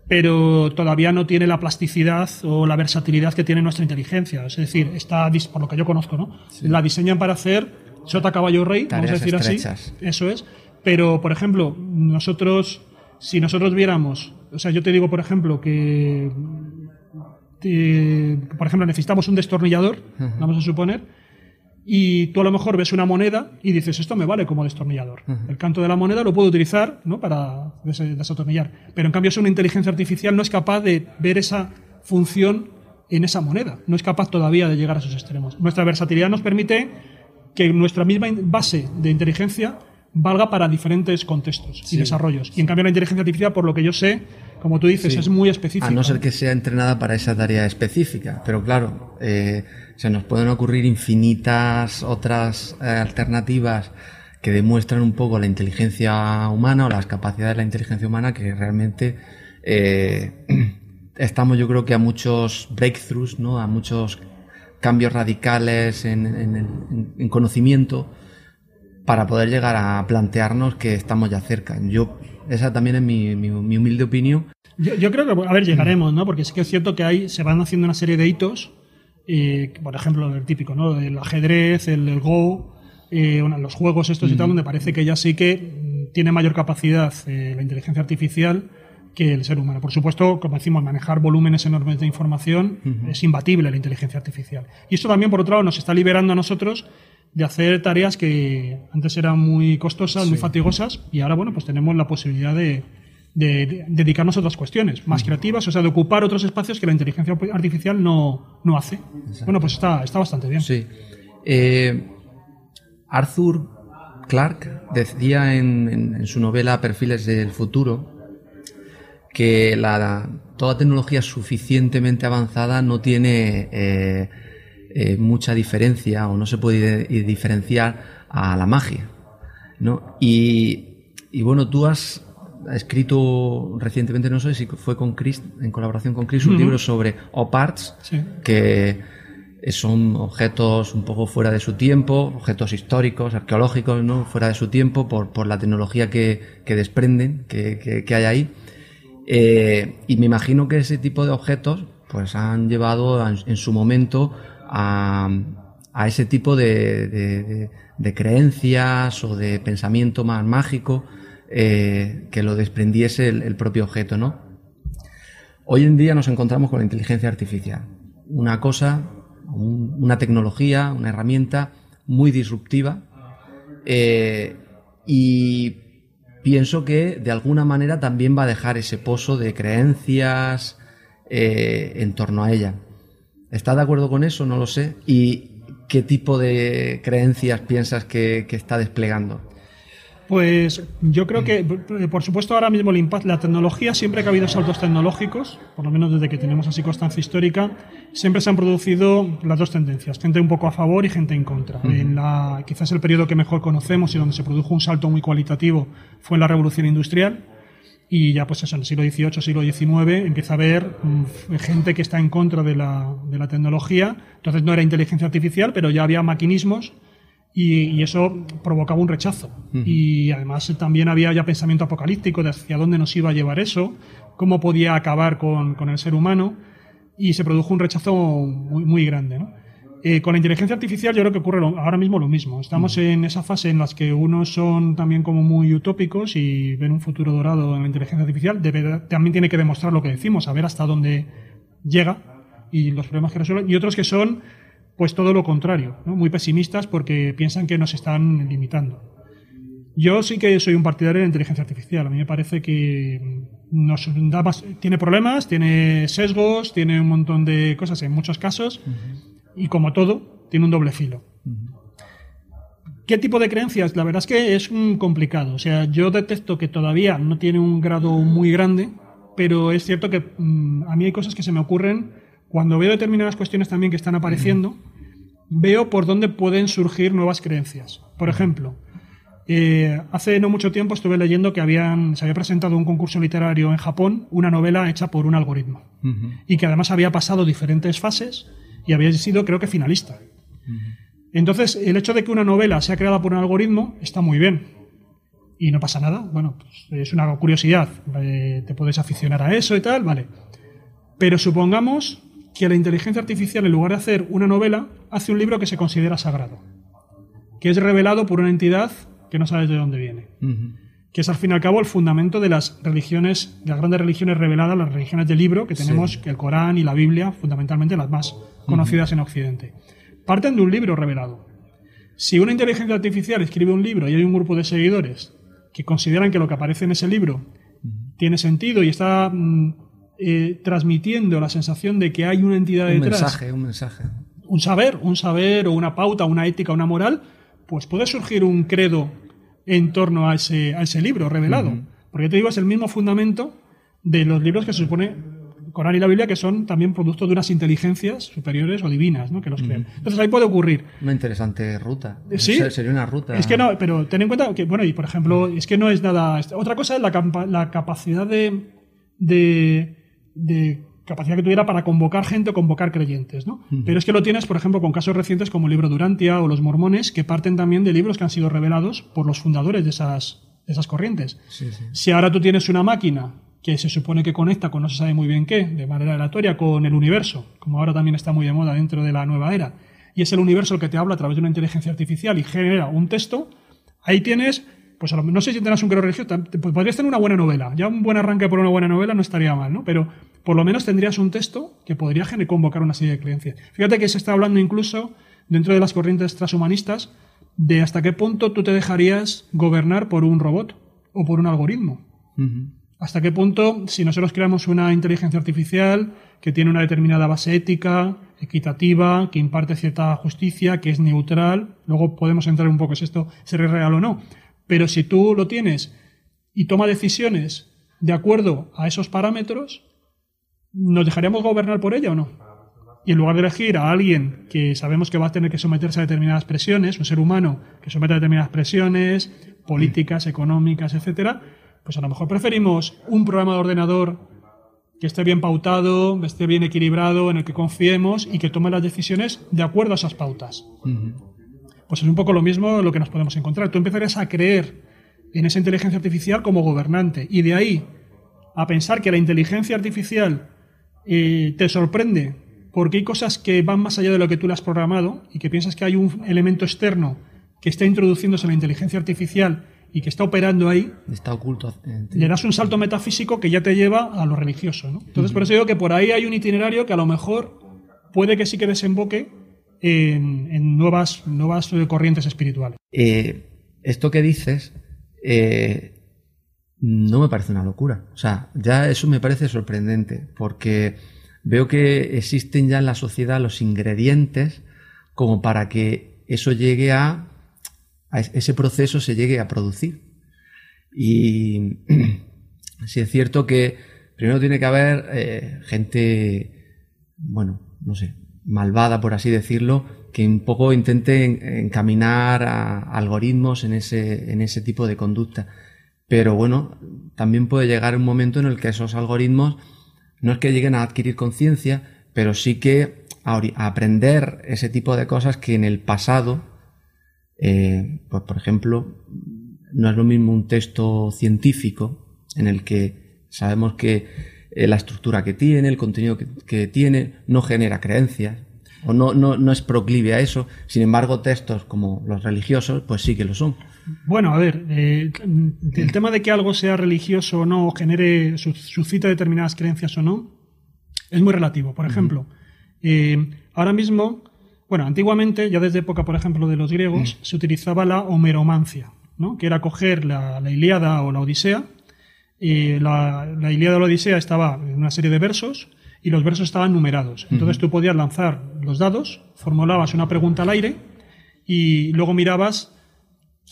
pero todavía no tiene la plasticidad o la versatilidad que tiene nuestra inteligencia. Es decir, está, por lo que yo conozco, ¿no? La diseñan para hacer sota caballo rey, vamos a decir así. Eso es. Pero, por ejemplo, nosotros, si nosotros viéramos, o sea, yo te digo, por ejemplo, que te- por ejemplo, necesitamos un destornillador, vamos a suponer, y tú a lo mejor ves una moneda y dices, esto me vale como destornillador. El canto de la moneda lo puedo utilizar ¿no? para des- desatornillar. Pero en cambio, eso una inteligencia artificial no es capaz de ver esa función en esa moneda. No es capaz todavía de llegar a esos extremos. Nuestra versatilidad nos permite que nuestra misma base de inteligencia valga para diferentes contextos y desarrollos. Y en cambio la inteligencia artificial, por lo que yo sé, como tú dices, Sí. es muy específica. A no ser que sea entrenada para esa tarea específica. Pero claro, eh, se nos pueden ocurrir infinitas otras eh, alternativas que demuestran un poco la inteligencia humana o las capacidades de la inteligencia humana que realmente eh, [CLEARS THROAT] estamos yo creo que a muchos breakthroughs, ¿no? a muchos cambios radicales en, en el- en- en conocimiento para poder llegar a plantearnos que estamos ya cerca. Yo, esa también es mi, mi- mi humilde opinión. Yo, yo creo que, a ver, llegaremos, ¿no? Porque sí que es cierto que hay, se van haciendo una serie de hitos, eh, por ejemplo, el típico, ¿no? El ajedrez, el, el Go, eh, bueno, los juegos estos y tal, donde parece que ya sí que tiene mayor capacidad eh, la inteligencia artificial que el ser humano. Por supuesto, como decimos, manejar volúmenes enormes de información es imbatible la inteligencia artificial. Y esto también, por otro lado, nos está liberando a nosotros de hacer tareas que antes eran muy costosas, muy fatigosas, y ahora, bueno, pues tenemos la posibilidad de, de- de dedicarnos a otras cuestiones más creativas, o sea, de ocupar otros espacios que la inteligencia artificial no, no hace. Bueno, pues está, está bastante bien. Sí. Eh, Arthur Clarke decía en, en- en su novela Perfiles del Futuro que la, toda tecnología suficientemente avanzada no tiene eh, eh, mucha diferencia o no se puede i- diferenciar a la magia. ¿no? Y, y bueno, tú has escrito recientemente, no sé si fue con Chris, en colaboración con Chris, un libro sobre OPARTS, Sí. que son objetos un poco fuera de su tiempo, objetos históricos, arqueológicos, ¿no? fuera de su tiempo por, por la tecnología que, que desprenden, que, que- que hay ahí. Eh, y me imagino que ese tipo de objetos pues han llevado en, en su momento a, ese tipo de, creencias o de pensamiento más mágico eh, que lo desprendiese el, propio objeto, ¿no? Hoy en día nos encontramos con la inteligencia artificial. Una cosa, un- una tecnología, una herramienta muy disruptiva eh, y pienso que de alguna manera también va a dejar ese pozo de creencias eh, en torno a ella. ¿Está de acuerdo con eso? No lo sé. ¿Y qué tipo de creencias piensas que, que está desplegando? Pues yo creo que, por supuesto, ahora mismo el impacto, la tecnología, siempre que ha habido saltos tecnológicos, por lo menos desde que tenemos así constancia histórica, siempre se han producido las dos tendencias, gente un poco a favor y gente en contra. En la, quizás el periodo que mejor conocemos y donde se produjo un salto muy cualitativo fue en la Revolución Industrial. Y ya, pues eso, en el siglo XVIII, siglo XIX, empieza a haber mm, gente que está en contra de la, de la tecnología. Entonces no era inteligencia artificial, pero ya había maquinismos y, y eso provocaba un rechazo. Y además también había ya pensamiento apocalíptico de hacia dónde nos iba a llevar eso, cómo podía acabar con, con el ser humano, y se produjo un rechazo muy, muy grande. ¿no? Eh, con la inteligencia artificial yo creo que ocurre lo- ahora mismo lo mismo. Estamos en esa fase en las que unos son también como muy utópicos y ven un futuro dorado en la inteligencia artificial. Debe- también tiene que demostrar lo que decimos, saber hasta dónde llega y los problemas que resuelve. Y otros que son pues todo lo contrario, ¿no? muy pesimistas porque piensan que nos están limitando. Yo sí que soy un partidario de la inteligencia artificial. A mí me parece que nos da más- tiene problemas, tiene sesgos, tiene un montón de cosas en muchos casos y como todo, tiene un doble filo. ¿Qué tipo de creencias? La verdad es que es mm, complicado. O sea, yo detecto que todavía no tiene un grado muy grande, pero es cierto que mm, a mí hay cosas que se me ocurren cuando veo determinadas cuestiones también que están apareciendo, veo por dónde pueden surgir nuevas creencias. Por ejemplo, eh, hace no mucho tiempo estuve leyendo que habían, se había presentado un concurso literario en Japón, una novela hecha por un algoritmo, y que además había pasado diferentes fases y había sido, creo que, finalista. Entonces, el hecho de que una novela sea creada por un algoritmo está muy bien. Y no pasa nada. Bueno, pues es una curiosidad. eh, te puedes aficionar a eso y tal, vale. Pero supongamos que la inteligencia artificial, en lugar de hacer una novela, hace un libro que se considera sagrado. Que es revelado por una entidad que no sabes de dónde viene. Que es al fin y al cabo el fundamento de las religiones, de las grandes religiones reveladas, las religiones del libro, que tenemos el Corán y la Biblia, fundamentalmente las más conocidas en Occidente. Parten de un libro revelado. Si una inteligencia artificial escribe un libro y hay un grupo de seguidores que consideran que lo que aparece en ese libro tiene sentido y está mm, eh, transmitiendo la sensación de que hay una entidad Un detrás, mensaje, un mensaje. un saber, un saber o una pauta, una ética, una moral, pues puede surgir un credo en torno a ese, a ese libro revelado. Porque te digo, es el mismo fundamento de los libros que se supone Corán y la Biblia, que son también producto de unas inteligencias superiores o divinas, ¿no? Que los crean. Entonces ahí puede ocurrir. Una interesante ruta. Sí. Se- Sería una ruta. Es que no, pero ten en cuenta que, bueno, y por ejemplo, es que no es nada. Otra cosa es la, la capacidad de, de, de capacidad que tuviera para convocar gente o convocar creyentes, ¿no? Pero es que lo tienes, por ejemplo, con casos recientes como el libro Durantia o los mormones, que parten también de libros que han sido revelados por los fundadores de esas, de esas corrientes. Sí, sí. Si ahora tú tienes una máquina que se supone que conecta con no se sabe muy bien qué, de manera aleatoria, con el universo, como ahora también está muy de moda dentro de la nueva era, y es el universo el que te habla a través de una inteligencia artificial y genera un texto, ahí tienes, pues a lo- no sé si tendrás un credo religioso, pues podrías tener una buena novela. Ya un buen arranque por una buena novela no estaría mal, ¿no? Pero por lo menos tendrías un texto que podría convocar una serie de creencias. Fíjate que se está hablando incluso dentro de las corrientes transhumanistas de hasta qué punto tú te dejarías gobernar por un robot o por un algoritmo. ¿Hasta qué punto, si nosotros creamos una inteligencia artificial que tiene una determinada base ética, equitativa, que imparte cierta justicia, que es neutral, luego podemos entrar un poco si esto será real o no, pero si tú lo tienes y toma decisiones de acuerdo a esos parámetros, ¿nos dejaríamos gobernar por ella o no? Y en lugar de elegir a alguien que sabemos que va a tener que someterse a determinadas presiones, un ser humano que somete a determinadas presiones políticas, económicas, etcétera, pues a lo mejor preferimos un programa de ordenador que esté bien pautado, que esté bien equilibrado, en el que confiemos y que tome las decisiones de acuerdo a esas pautas. Pues es un poco lo mismo lo que nos podemos encontrar. Tú empezarías a creer en esa inteligencia artificial como gobernante y de ahí a pensar que la inteligencia artificial eh, te sorprende porque hay cosas que van más allá de lo que tú le has programado y que piensas que hay un elemento externo que está introduciéndose en la inteligencia artificial y que está operando ahí, Está oculto. ti. le das un salto metafísico que ya te lleva a lo religioso. ¿no? Entonces, por eso digo que por ahí hay un itinerario que a lo mejor puede que sí que desemboque en, nuevas, nuevas corrientes espirituales. Eh, esto que dices eh, no me parece una locura. O sea, ya eso me parece sorprendente porque veo que existen ya en la sociedad los ingredientes como para que eso llegue a, a es- ese proceso se llegue a producir. Y [CLEARS THROAT] sí es cierto que primero tiene que haber eh, gente, bueno, no sé, malvada, por así decirlo, que un poco intente en- encaminar a algoritmos en ese, en ese tipo de conducta. Pero bueno, también puede llegar un momento en el que esos algoritmos no es que lleguen a adquirir conciencia, pero sí que a aprender ese tipo de cosas que en el pasado, eh, pues por ejemplo, no es lo mismo un texto científico en el que sabemos que eh, la estructura que tiene, el contenido que, que tiene, no genera creencias o no, no, no es proclive a eso. Sin embargo, textos como los religiosos, pues sí que lo son. Bueno, a ver, eh, el tema de que algo sea religioso o no, o genere, su- suscita determinadas creencias o no, es muy relativo. Por ejemplo, eh, ahora mismo, bueno, antiguamente, ya desde época, por ejemplo, de los griegos, se utilizaba la homeromancia, ¿no? que era coger la, la Ilíada o la Odisea. Y la, la Ilíada o la Odisea estaba en una serie de versos y los versos estaban numerados. Entonces tú podías lanzar los dados, formulabas una pregunta al aire y luego mirabas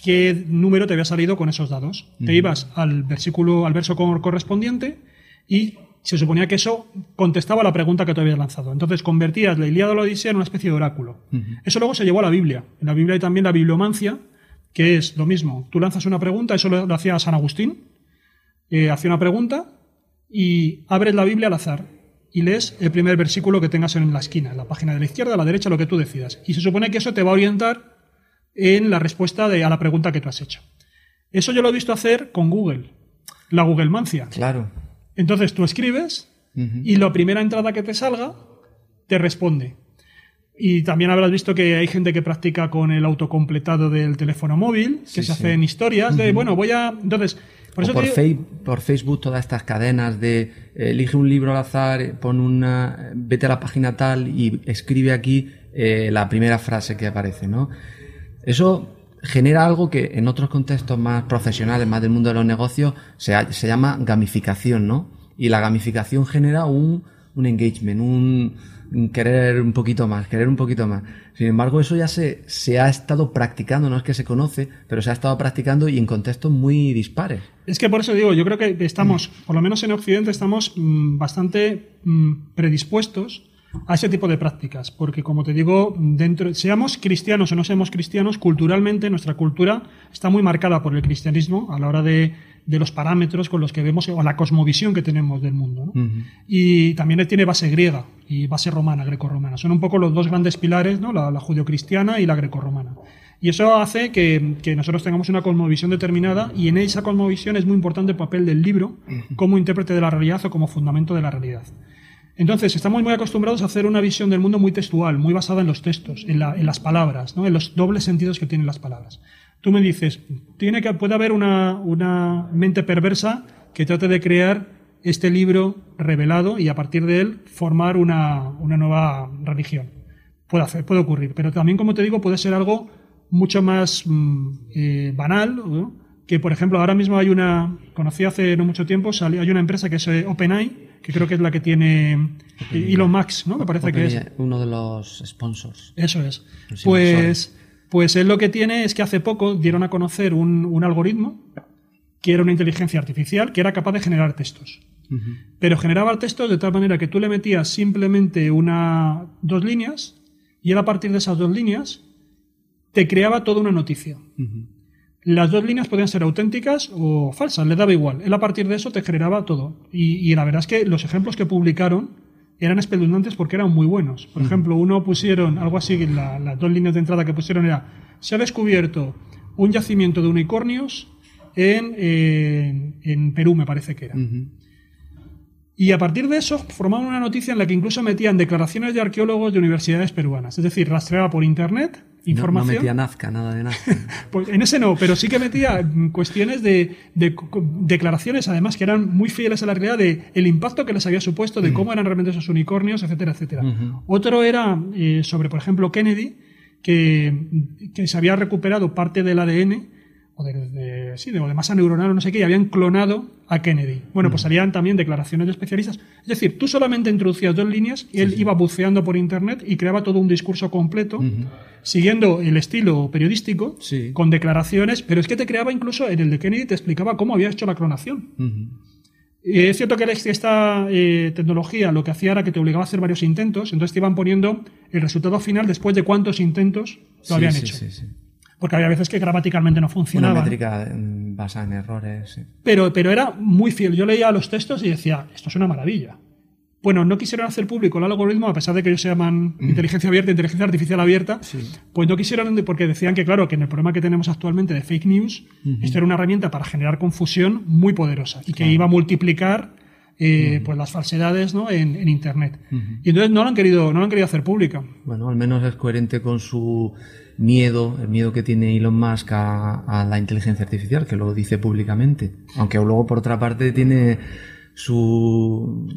qué número te había salido con esos dados. Te ibas al versículo, al verso cor- correspondiente y se suponía que eso contestaba la pregunta que te habías lanzado. Entonces convertías la Ilíada o la Odisea en una especie de oráculo. Eso luego se llevó a la Biblia. En la Biblia hay también la bibliomancia, que es lo mismo. Tú lanzas una pregunta, eso lo, lo hacía San Agustín, eh, hacía una pregunta y abres la Biblia al azar y lees el primer versículo que tengas en la esquina, en la página de la izquierda, a la derecha, lo que tú decidas. Y se supone que eso te va a orientar en la respuesta de, a la pregunta que tú has hecho. Eso yo lo he visto hacer con Google, la Google Mancia. Claro. Entonces tú escribes y la primera entrada que te salga te responde. Y también habrás visto que hay gente que practica con el autocompletado del teléfono móvil, que Sí, se sí. hacen historias de, bueno, voy a... Entonces, por eso por, digo- Fei- por Facebook todas estas cadenas de eh, elige un libro al azar, pon una, vete a la página tal y escribe aquí eh, la primera frase que aparece, ¿no? Eso genera algo que en otros contextos más profesionales, más del mundo de los negocios, se, se llama gamificación, ¿no? Y la gamificación genera un, un engagement, un querer un poquito más, querer un poquito más. Sin embargo, eso ya se, se ha estado practicando, no es que se conoce, pero se ha estado practicando y en contextos muy dispares. Es que por eso digo, yo creo que estamos, por lo menos en Occidente, estamos mm, bastante mm, predispuestos a ese tipo de prácticas, porque como te digo, dentro, seamos cristianos o no seamos cristianos, culturalmente nuestra cultura está muy marcada por el cristianismo a la hora de, de los parámetros con los que vemos o la cosmovisión que tenemos del mundo. ¿no? Y también tiene base griega y base romana, grecorromana. Son un poco los dos grandes pilares, ¿no? la, la judio-cristiana y la grecorromana. Y eso hace que, que nosotros tengamos una cosmovisión determinada y en esa cosmovisión es muy importante el papel del libro como intérprete de la realidad o como fundamento de la realidad. Entonces, estamos muy acostumbrados a hacer una visión del mundo muy textual, muy basada en los textos, en, la- en las palabras, ¿no? en los dobles sentidos que tienen las palabras. Tú me dices, tiene que, puede haber una, una mente perversa que trate de crear este libro revelado y a partir de él formar una, una nueva religión. Puede, hacer, puede ocurrir, pero también, como te digo, puede ser algo mucho más mm, eh, banal, ¿no? que por ejemplo ahora mismo hay una, conocí hace no mucho tiempo, salió, hay una empresa que es eh, OpenAI, que creo que es la que tiene eh, Elon Musk, ¿no? Me parece que es. Uno de los sponsors. Eso es. Los Pues, pues él lo que tiene es que hace poco dieron a conocer un, un algoritmo que era una inteligencia artificial que era capaz de generar textos. Pero generaba textos de tal manera que tú le metías simplemente una, dos líneas y él a partir de esas dos líneas te creaba toda una noticia. Las dos líneas podían ser auténticas o falsas, le daba igual. Él a partir de eso te generaba todo. Y, y la verdad es que los ejemplos que publicaron eran espeluznantes porque eran muy buenos. Por ejemplo, uno pusieron algo así, la- las dos líneas de entrada que pusieron era, se ha descubierto un yacimiento de unicornios en, en- en Perú, me parece que era. Y a partir de eso formaban una noticia en la que incluso metían declaraciones de arqueólogos de universidades peruanas. Es decir, rastreaba por internet No, no información. metía Nazca, nada de Nazca. [LAUGHS] Pues en ese no, pero sí que metía mm, cuestiones de, de declaraciones, además, que eran muy fieles a la realidad de el impacto que les había supuesto, de cómo eran realmente esos unicornios, etcétera, etcétera. Otro era eh, sobre, por ejemplo, Kennedy, que, que se había recuperado parte del ADN o de, sí, de, o de masa neuronal o no sé qué, y habían clonado a Kennedy. Bueno, pues salían también declaraciones de especialistas. Es decir, tú solamente introducías dos líneas y él iba buceando por internet y creaba todo un discurso completo, siguiendo el estilo periodístico, Sí. con declaraciones, pero es que te creaba incluso, en el de Kennedy te explicaba cómo había hecho la clonación. Es cierto que esta eh, tecnología lo que hacía era que te obligaba a hacer varios intentos, entonces te iban poniendo el resultado final después de cuántos intentos lo Sí, habían sí, hecho. Porque había veces que gramaticalmente no Una funcionaba. métrica mm, basada en errores. sí. Pero, pero era muy fiel. Yo leía los textos y decía, esto es una maravilla. Bueno, no quisieron hacer público el algoritmo, a pesar de que ellos se llaman inteligencia abierta, inteligencia artificial abierta, pues no quisieron, porque decían que, claro, que en el problema que tenemos actualmente de fake news, esto era una herramienta para generar confusión muy poderosa y que iba a multiplicar eh, pues las falsedades ¿no? en, en Internet. Y entonces no lo han querido, no lo han querido hacer pública. Bueno, al menos es coherente con su miedo, el miedo que tiene Elon Musk a, a la inteligencia artificial, que lo dice públicamente. Aunque luego, por otra parte, tiene su,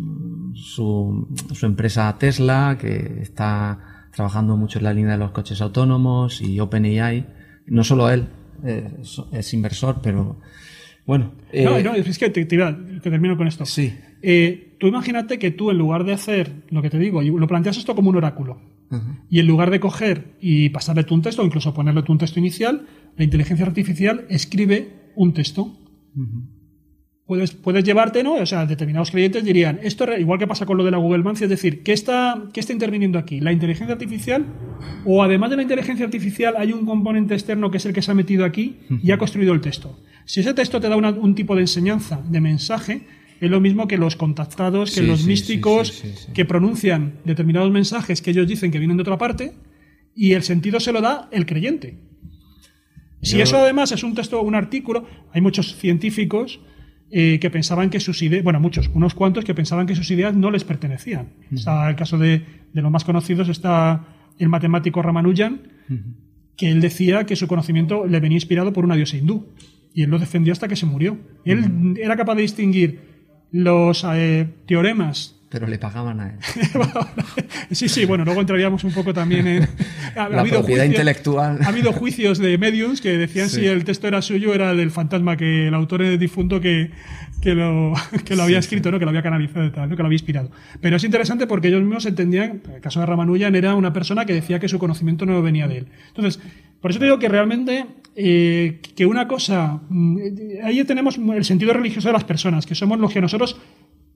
su, su empresa Tesla, que está trabajando mucho en la línea de los coches autónomos y OpenAI. No solo él eh, es, es inversor, pero bueno. eh, No, no, es que te, te iba- que termino con esto. Sí. Eh, tú imagínate que tú, en lugar de hacer lo que te digo, y lo planteas esto como un oráculo, y en lugar de coger y pasarle tú un texto, o incluso ponerle tú un texto inicial, la inteligencia artificial escribe un texto. Puedes, puedes llevarte, ¿no? O sea, determinados clientes dirían, esto, igual que pasa con lo de la Google Maps, es decir, ¿qué está, ¿qué está interviniendo aquí? ¿La inteligencia artificial? ¿O además de la inteligencia artificial hay un componente externo que es el que se ha metido aquí y ha construido el texto? Si ese texto te da una- un tipo de enseñanza, de mensaje, es lo mismo que los contactados, que Sí, los sí, místicos, sí. que pronuncian determinados mensajes que ellos dicen que vienen de otra parte y el sentido se lo da el creyente. Si Yo- eso además es un texto, un artículo, hay muchos científicos eh, que pensaban que sus ideas, bueno, muchos, unos cuantos que pensaban que sus ideas no les pertenecían. Está el caso de, de los más conocidos está el matemático Ramanujan, que él decía que su conocimiento le venía inspirado por una diosa hindú. Y él lo defendió hasta que se murió. Él era capaz de distinguir los eh, teoremas pero le pagaban a él. [LAUGHS] sí, sí, bueno, luego entraríamos un poco también en... [LAUGHS] Ha, la habido propiedad intelectual. Ha habido juicios de mediums que decían si el texto era suyo, era del fantasma que el autor es difunto que, que lo, que lo había escrito, ¿no? que lo había canalizado y tal, ¿no? que lo había inspirado. Pero es interesante porque ellos mismos entendían, en el caso de Ramanujan era una persona que decía que su conocimiento no venía de él. Entonces, por eso te digo que realmente eh, que una cosa, mm, ahí tenemos el sentido religioso de las personas, que somos los que nosotros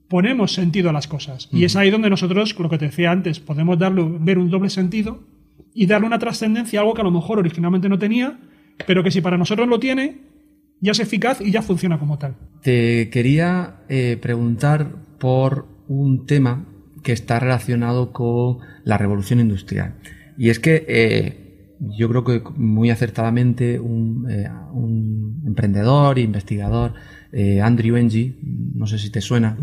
ponemos sentido a las cosas. Y es ahí donde nosotros, lo que te decía antes, podemos darle, ver un doble sentido y darle una trascendencia a algo que a lo mejor originalmente no tenía, pero que si para nosotros lo tiene, ya es eficaz y ya funciona como tal. Te quería eh, preguntar por un tema que está relacionado con la revolución industrial. Y es que eh, yo creo que muy acertadamente un, eh, un emprendedor, investigador, Andrew Ng, no sé si te suena,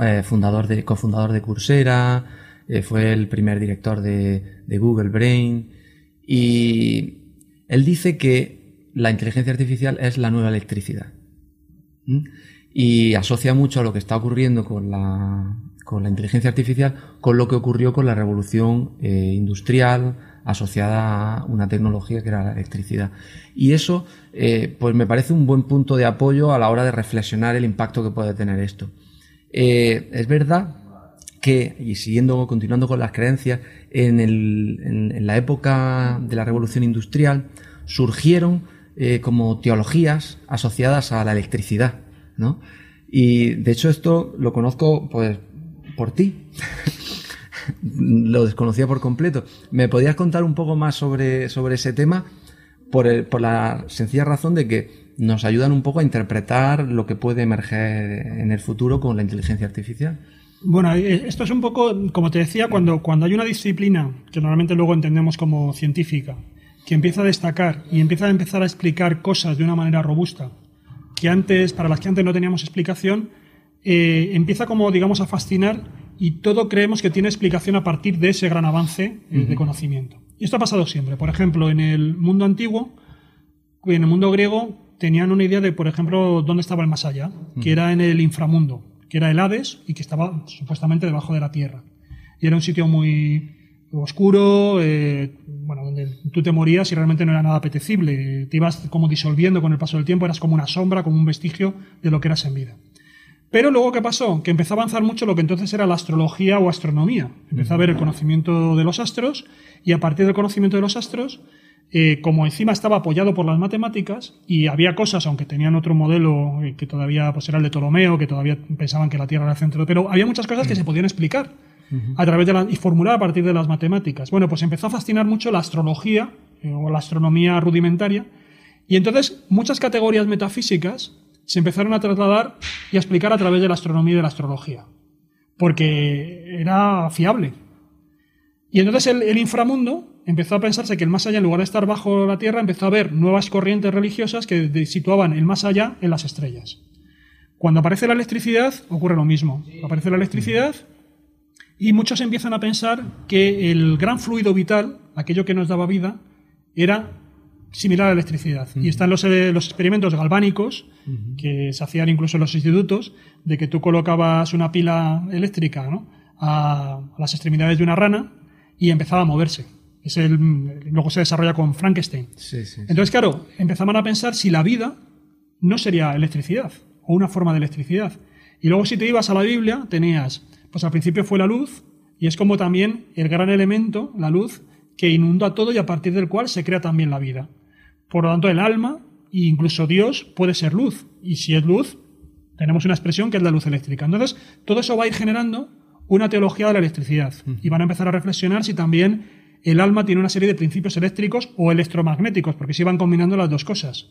eh, fundador de, cofundador de Coursera, eh, fue el primer director de, Google Brain y él dice que la inteligencia artificial es la nueva electricidad. Y asocia mucho a lo que está ocurriendo con la, con la inteligencia artificial con lo que ocurrió con la revolución eh, industrial asociada a una tecnología que era la electricidad. Y eso, pues me parece un buen punto de apoyo a la hora de reflexionar el impacto que puede tener esto. Eh, es verdad que, y siguiendo, continuando con las creencias, en, la época de la revolución industrial surgieron eh, como teologías asociadas a la electricidad, ¿no? Y de hecho esto lo conozco pues por ti. [LAUGHS] lo desconocía por completo. ¿Me podías contar un poco más sobre, sobre ese tema? Por, por la sencilla razón de que nos ayudan un poco a interpretar lo que puede emerger en el futuro con la inteligencia artificial. Bueno, eh, esto es un poco, como te decía, cuando, cuando hay una disciplina que normalmente luego entendemos como científica, que empieza a destacar y empieza a empezar a explicar cosas de una manera robusta, que antes, para las que antes no teníamos explicación, eh, empieza como, digamos, a fascinar y todo creemos que tiene explicación a partir de ese gran avance eh, de conocimiento. Y esto ha pasado siempre. Por ejemplo, en el mundo antiguo, en el mundo griego, tenían una idea de, por ejemplo, dónde estaba el más allá, que era en el inframundo, que era el Hades y que estaba supuestamente debajo de la tierra. Y era un sitio muy oscuro, eh, bueno, donde tú te morías y realmente no era nada apetecible. Te ibas como disolviendo con el paso del tiempo, eras como una sombra, como un vestigio de lo que eras en vida. Pero luego, ¿qué pasó? Que empezó a avanzar mucho lo que entonces era la astrología o astronomía. Empezó a ver el conocimiento de los astros y a partir del conocimiento de los astros eh, como encima estaba apoyado por las matemáticas y había cosas, aunque tenían otro modelo eh, que todavía pues, era el de Ptolomeo, que todavía pensaban que la Tierra era el centro, pero había muchas cosas que se podían explicar a través de la, y formular a partir de las matemáticas. Bueno, pues empezó a fascinar mucho la astrología eh, o la astronomía rudimentaria y entonces muchas categorías metafísicas se empezaron a trasladar y a explicar a través de la astronomía y de la astrología, porque era fiable. Y entonces el inframundo empezó a pensarse que el más allá, en lugar de estar bajo la Tierra, empezó a haber nuevas corrientes religiosas que situaban el más allá en las estrellas. Cuando aparece la electricidad, ocurre lo mismo. Aparece la electricidad y muchos empiezan a pensar que el gran fluido vital, aquello que nos daba vida, era similar a la electricidad. Y están los, eh, los experimentos galvánicos, que se hacían incluso en los institutos, de que tú colocabas una pila eléctrica a las extremidades de una rana y empezaba a moverse. Es el, luego se desarrolla con Frankenstein. Entonces, claro, empezaban a pensar si la vida no sería electricidad o una forma de electricidad. Y luego si te ibas a la Biblia, tenías, pues al principio fue la luz, y es como también el gran elemento, la luz, que inunda todo y a partir del cual se crea también la vida. Por lo tanto, el alma e incluso Dios puede ser luz. Y si es luz, tenemos una expresión que es la luz eléctrica. Entonces, todo eso va a ir generando una teología de la electricidad. Y van a empezar a reflexionar si también el alma tiene una serie de principios eléctricos o electromagnéticos, porque se van combinando las dos cosas.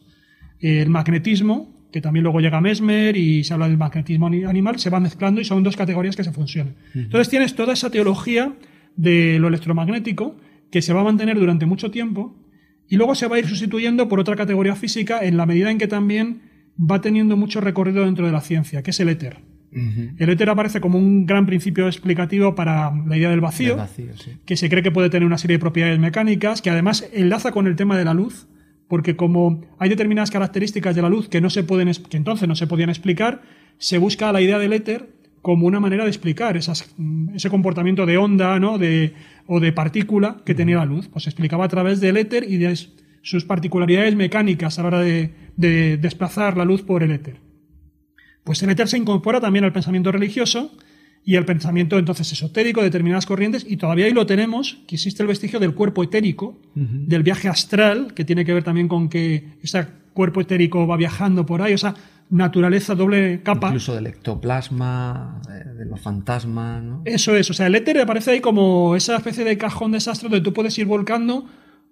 El magnetismo, que también luego llega a Mesmer y se habla del magnetismo animal, se va mezclando y son dos categorías que se funcionan. Entonces tienes toda esa teología de lo electromagnético que se va a mantener durante mucho tiempo y luego se va a ir sustituyendo por otra categoría física en la medida en que también va teniendo mucho recorrido dentro de la ciencia, que es el éter. El éter aparece como un gran principio explicativo para la idea del vacío, que se cree que puede tener una serie de propiedades mecánicas, que además enlaza con el tema de la luz, porque como hay determinadas características de la luz que no se pueden que entonces no se podían explicar, se busca la idea del éter como una manera de explicar ese comportamiento de onda ¿no? de, o de partícula que tenía la luz. Pues se explicaba a través del éter y de sus particularidades mecánicas a la hora de, de desplazar la luz por el éter. Pues el éter se incorpora también al pensamiento religioso y al pensamiento entonces esotérico de determinadas corrientes y todavía ahí lo tenemos, que existe el vestigio del cuerpo etérico, del viaje astral, que tiene que ver también con que ese cuerpo etérico va viajando por ahí, o sea, naturaleza doble capa. Incluso del ectoplasma, de los fantasmas, ¿no? Eso es, o sea, el éter aparece ahí como esa especie de cajón desastre donde tú puedes ir volcando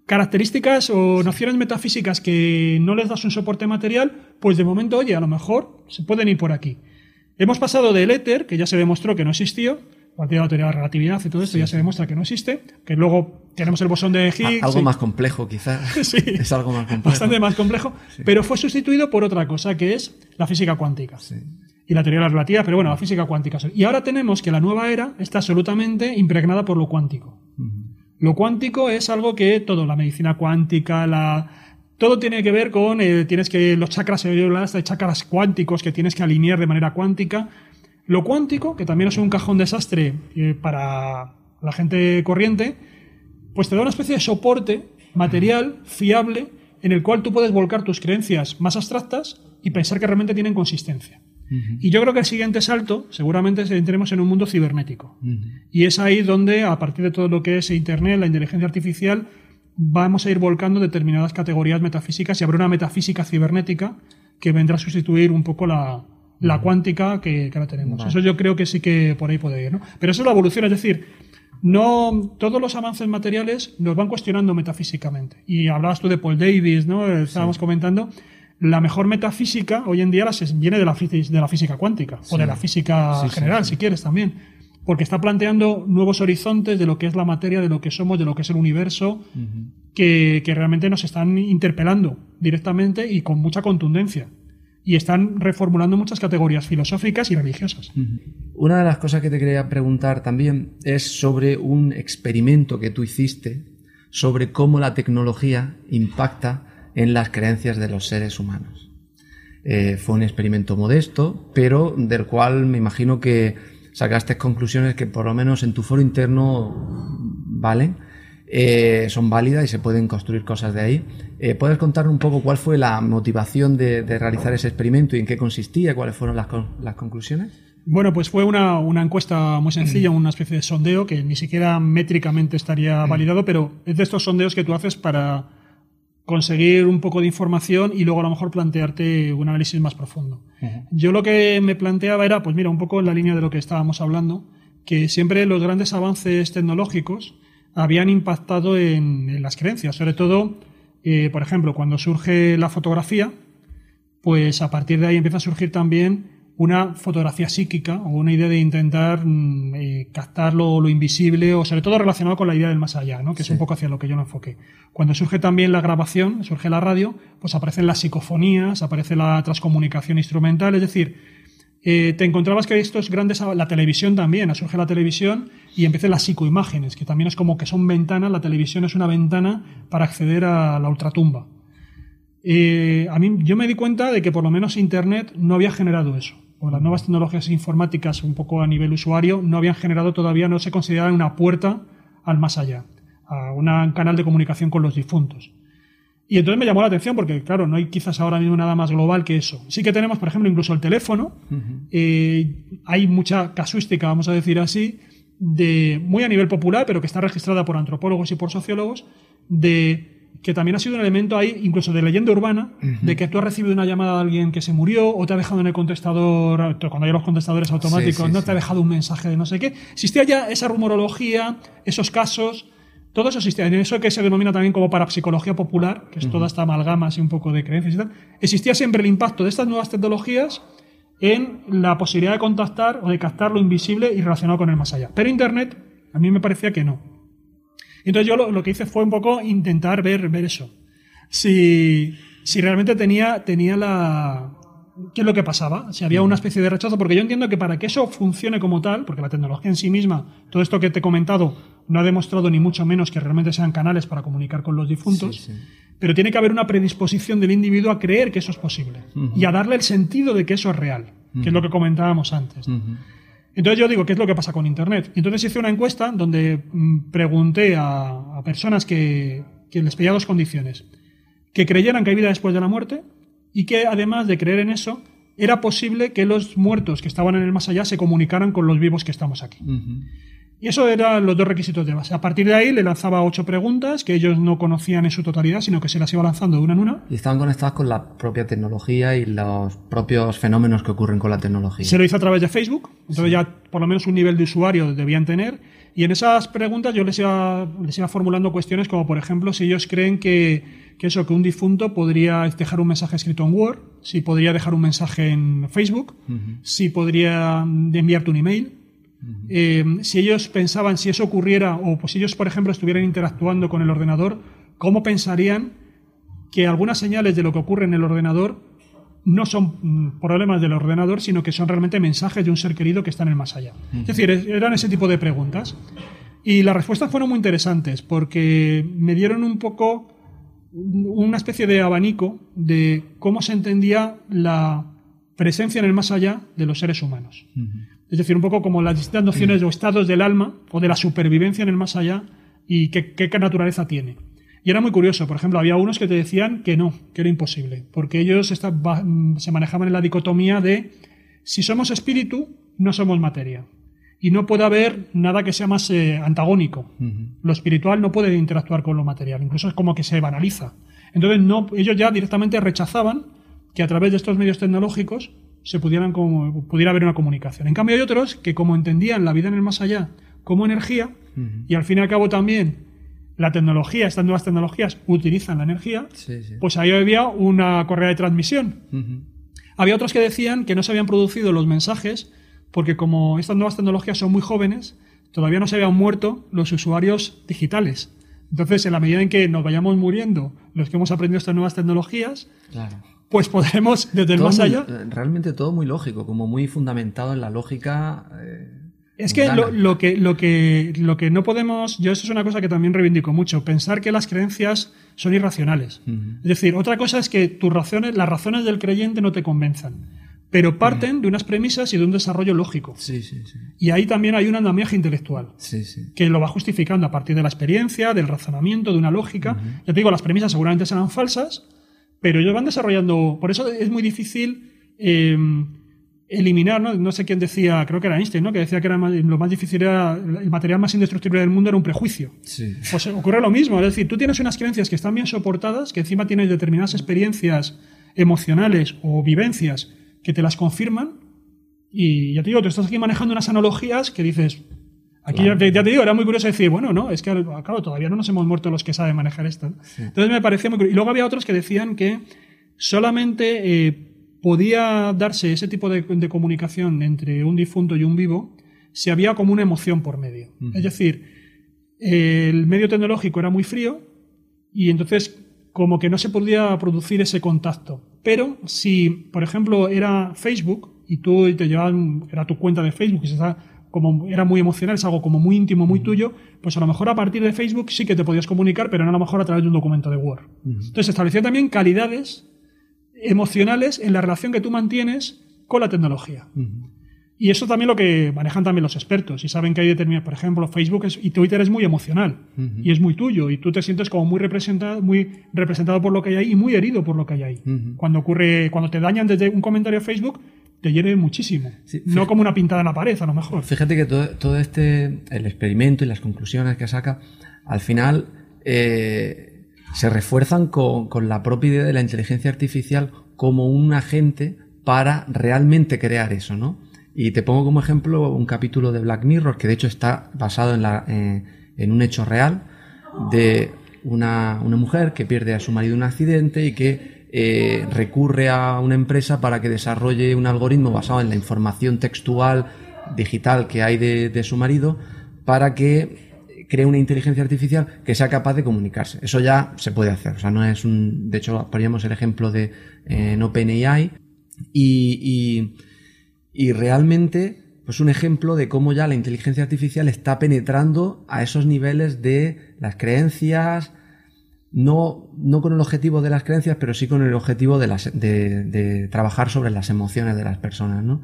características o nociones metafísicas que no les das un soporte material, pues de momento, oye, a lo mejor se pueden ir por aquí. Hemos pasado del éter, que ya se demostró que no existió, a partir de la teoría de la relatividad y todo esto ya se demuestra que no existe, que luego tenemos el bosón de Higgs. Algo más complejo, quizás. [LAUGHS] sí. [LAUGHS] Es algo más complejo. Bastante más complejo, pero fue sustituido por otra cosa, que es la física cuántica. Y la teoría de la relatividad, pero bueno, la física cuántica. Y ahora tenemos que la nueva era está absolutamente impregnada por lo cuántico. Lo cuántico es algo que todo, la medicina cuántica, la, todo tiene que ver con, eh, tienes que, los chakras, hay chakras cuánticos que tienes que alinear de manera cuántica. Lo cuántico, que también es un cajón desastre eh, para la gente corriente, pues te da una especie de soporte material, fiable, en el cual tú puedes volcar tus creencias más abstractas y pensar que realmente tienen consistencia. Y yo creo que el siguiente salto seguramente entremos en un mundo cibernético. Y es ahí donde, a partir de todo lo que es Internet, la inteligencia artificial, vamos a ir volcando determinadas categorías metafísicas y habrá una metafísica cibernética que vendrá a sustituir un poco la, cuántica que, ahora tenemos. Eso yo creo que sí que por ahí puede ir. ¿no? Pero eso es la evolución, es decir, no todos los avances materiales nos van cuestionando metafísicamente. Y hablabas tú de Paul Davis, ¿no? Estábamos comentando la mejor metafísica hoy en día viene de la, de la física cuántica o de la física general, si quieres también. Porque está planteando nuevos horizontes de lo que es la materia, de lo que somos, de lo que es el universo, que, realmente nos están interpelando directamente y con mucha contundencia. Y están reformulando muchas categorías filosóficas y religiosas. Una de las cosas que te quería preguntar también es sobre un experimento que tú hiciste sobre cómo la tecnología impacta en las creencias de los seres humanos. Eh, fue un experimento modesto, pero del cual me imagino que sacaste conclusiones que por lo menos en tu foro interno valen, eh, son válidas y se pueden construir cosas de ahí. Eh, ¿Puedes contar un poco cuál fue la motivación de, realizar ese experimento y en qué consistía? ¿Cuáles fueron las, las conclusiones? Bueno, pues fue una, una, encuesta muy sencilla, una especie de sondeo que ni siquiera métricamente estaría validado, pero es de estos sondeos que tú haces para conseguir un poco de información y luego a lo mejor plantearte un análisis más profundo. Yo lo que me planteaba era, pues mira, un poco en la línea de lo que estábamos hablando, que siempre los grandes avances tecnológicos habían impactado en, las creencias, sobre todo, eh, por ejemplo, cuando surge la fotografía, pues a partir de ahí empieza a surgir también una fotografía psíquica o una idea de intentar mm, eh, captar lo, invisible o sobre todo relacionado con la idea del más allá, ¿no? que es un poco hacia lo que yo me enfoqué. Cuando surge también la grabación, surge la radio, pues aparecen las psicofonías, aparece la transcomunicación instrumental, es decir, eh, te encontrabas que estos grandes, la televisión también, surge la televisión y empiezan las psicoimágenes, que también es como que son ventanas, la televisión es una ventana para acceder a la ultratumba. Eh, a mí yo me di cuenta de que por lo menos Internet no había generado eso o las nuevas tecnologías informáticas un poco a nivel usuario no habían generado todavía, no se consideraban una puerta al más allá, a un canal de comunicación con los difuntos. Y entonces me llamó la atención porque, claro, no hay quizás ahora mismo nada más global que eso. Sí que tenemos, por ejemplo, incluso el teléfono. Eh, hay mucha casuística, vamos a decir así, de muy a nivel popular, pero que está registrada por antropólogos y por sociólogos, de que también ha sido un elemento ahí, incluso de leyenda urbana, de que tú has recibido una llamada de alguien que se murió o te ha dejado en el contestador, cuando hay los contestadores automáticos, no te ha dejado un mensaje de no sé qué. Existía ya esa rumorología, esos casos, todo eso existía. En eso que se denomina también como parapsicología popular, que es toda esta amalgama así un poco de creencias y tal, existía siempre el impacto de estas nuevas tecnologías en la posibilidad de contactar o de captar lo invisible y relacionado con el más allá. Pero Internet, a mí me parecía que no entonces yo lo, que hice fue un poco intentar ver, ver eso. Si, si realmente tenía, tenía la, qué es lo que pasaba, si había una especie de rechazo, porque yo entiendo que para que eso funcione como tal, porque la tecnología en sí misma, todo esto que te he comentado, no ha demostrado ni mucho menos que realmente sean canales para comunicar con los difuntos, pero tiene que haber una predisposición del individuo a creer que eso es posible y a darle el sentido de que eso es real, que es lo que comentábamos antes. Entonces yo digo, ¿qué es lo que pasa con Internet? Entonces hice una encuesta donde mm, pregunté a, personas que, que les pedía dos condiciones. Que creyeran que hay vida después de la muerte y que además de creer en eso, era posible que los muertos que estaban en el más allá se comunicaran con los vivos que estamos aquí. Y eso eran los dos requisitos de base. A partir de ahí le lanzaba ocho preguntas que ellos no conocían en su totalidad, sino que se las iba lanzando de una en una. Y estaban conectadas con la propia tecnología y los propios fenómenos que ocurren con la tecnología. Se lo hizo a través de Facebook, entonces ya por lo menos un nivel de usuario debían tener. Y en esas preguntas yo les iba, les iba formulando cuestiones como, por ejemplo, si ellos creen que que eso, que un difunto podría dejar un mensaje escrito en Word, si podría dejar un mensaje en Facebook, si podría enviarte un email. Eh, si ellos pensaban, si eso ocurriera, o pues si ellos, por ejemplo, estuvieran interactuando con el ordenador, ¿cómo pensarían que algunas señales de lo que ocurre en el ordenador no son mm, problemas del ordenador, sino que son realmente mensajes de un ser querido que está en el más allá? Es decir, eran ese tipo de preguntas. Y las respuestas fueron muy interesantes porque me dieron un poco una especie de abanico de cómo se entendía la presencia en el más allá de los seres humanos. Es decir, un poco como las distintas nociones o estados del alma o de la supervivencia en el más allá y qué, qué naturaleza tiene. Y era muy curioso, por ejemplo, había unos que te decían que no, que era imposible, porque ellos se manejaban en la dicotomía de si somos espíritu, no somos materia y no puede haber nada que sea más eh, antagónico. Lo espiritual no puede interactuar con lo material, incluso es como que se banaliza. Entonces no, ellos ya directamente rechazaban que a través de estos medios tecnológicos se pudieran como, pudiera haber una comunicación. En cambio hay otros que como entendían la vida en el más allá como energía y al fin y al cabo también la tecnología, estas nuevas tecnologías utilizan la energía, pues ahí había una correa de transmisión. Había otros que decían que no se habían producido los mensajes porque como estas nuevas tecnologías son muy jóvenes, todavía no se habían muerto los usuarios digitales. Entonces, en la medida en que nos vayamos muriendo los que hemos aprendido estas nuevas tecnologías, pues podremos, desde el más allá... Eh, realmente todo muy lógico, como muy fundamentado en la lógica... Eh, es que lo, que lo, que lo que no podemos, yo eso es una cosa que también reivindico mucho, pensar que las creencias son irracionales. Es decir, otra cosa es que tus razones, las razones del creyente no te convenzan pero parten de unas premisas y de un desarrollo lógico. Sí, sí, sí. Y ahí también hay un andamiaje intelectual, que lo va justificando a partir de la experiencia, del razonamiento, de una lógica. Ya te digo, las premisas seguramente serán falsas, pero ellos van desarrollando. Por eso es muy difícil eh, eliminar, ¿no? no sé quién decía, creo que era Einstein, ¿no? que decía que era lo más difícil era el material más indestructible del mundo era un prejuicio. Sí. Pues ocurre lo mismo, es decir, tú tienes unas creencias que están bien soportadas, que encima tienes determinadas experiencias emocionales o vivencias que te las confirman y ya te digo, tú estás aquí manejando unas analogías que dices, aquí ya, te, digo, era muy curioso decir, bueno, no, es que claro, todavía no nos hemos muerto los que saben manejar esto. Entonces me parecía muy curioso. Y luego había otros que decían que solamente eh, podía darse ese tipo de, comunicación entre un difunto y un vivo si había como una emoción por medio. Es decir, el medio tecnológico era muy frío y entonces como que no se podía producir ese contacto. Pero si, por ejemplo, era Facebook y tú te llevaban, era tu cuenta de Facebook y se como era muy emocional, es algo como muy íntimo, muy tuyo, pues a lo mejor a partir de Facebook sí que te podías comunicar, pero no a lo mejor a través de un documento de Word. Entonces se establecían también calidades emocionales en la relación que tú mantienes con la tecnología. Y eso también lo que manejan también los expertos. Y saben que hay determinados, por ejemplo, Facebook y Twitter es muy emocional y es muy tuyo. Y tú te sientes como muy representado, muy representado por lo que hay ahí y muy herido por lo que hay ahí. Cuando ocurre, cuando te dañan desde un comentario de Facebook, te hiere muchísimo. no como una pintada en la pared, a lo mejor. Fíjate que todo, este, el experimento y las conclusiones que saca, al final eh, se refuerzan con, con la propia idea de la inteligencia artificial como un agente para realmente crear eso, ¿no? Y te pongo como ejemplo un capítulo de Black Mirror, que de hecho está basado en, la, eh, en un hecho real de una, una, mujer que pierde a su marido en un accidente y que eh, recurre a una empresa para que desarrolle un algoritmo basado en la información textual digital que hay de, su marido para que cree una inteligencia artificial que sea capaz de comunicarse. Eso ya se puede hacer. O sea, no es un. De hecho, poníamos el ejemplo de eh, en OpenAI, Y, y, realmente, pues un ejemplo de cómo ya la inteligencia artificial está penetrando a esos niveles de las creencias, no, no con el objetivo de las creencias, pero sí con el objetivo de, trabajar sobre las emociones de las personas, ¿no?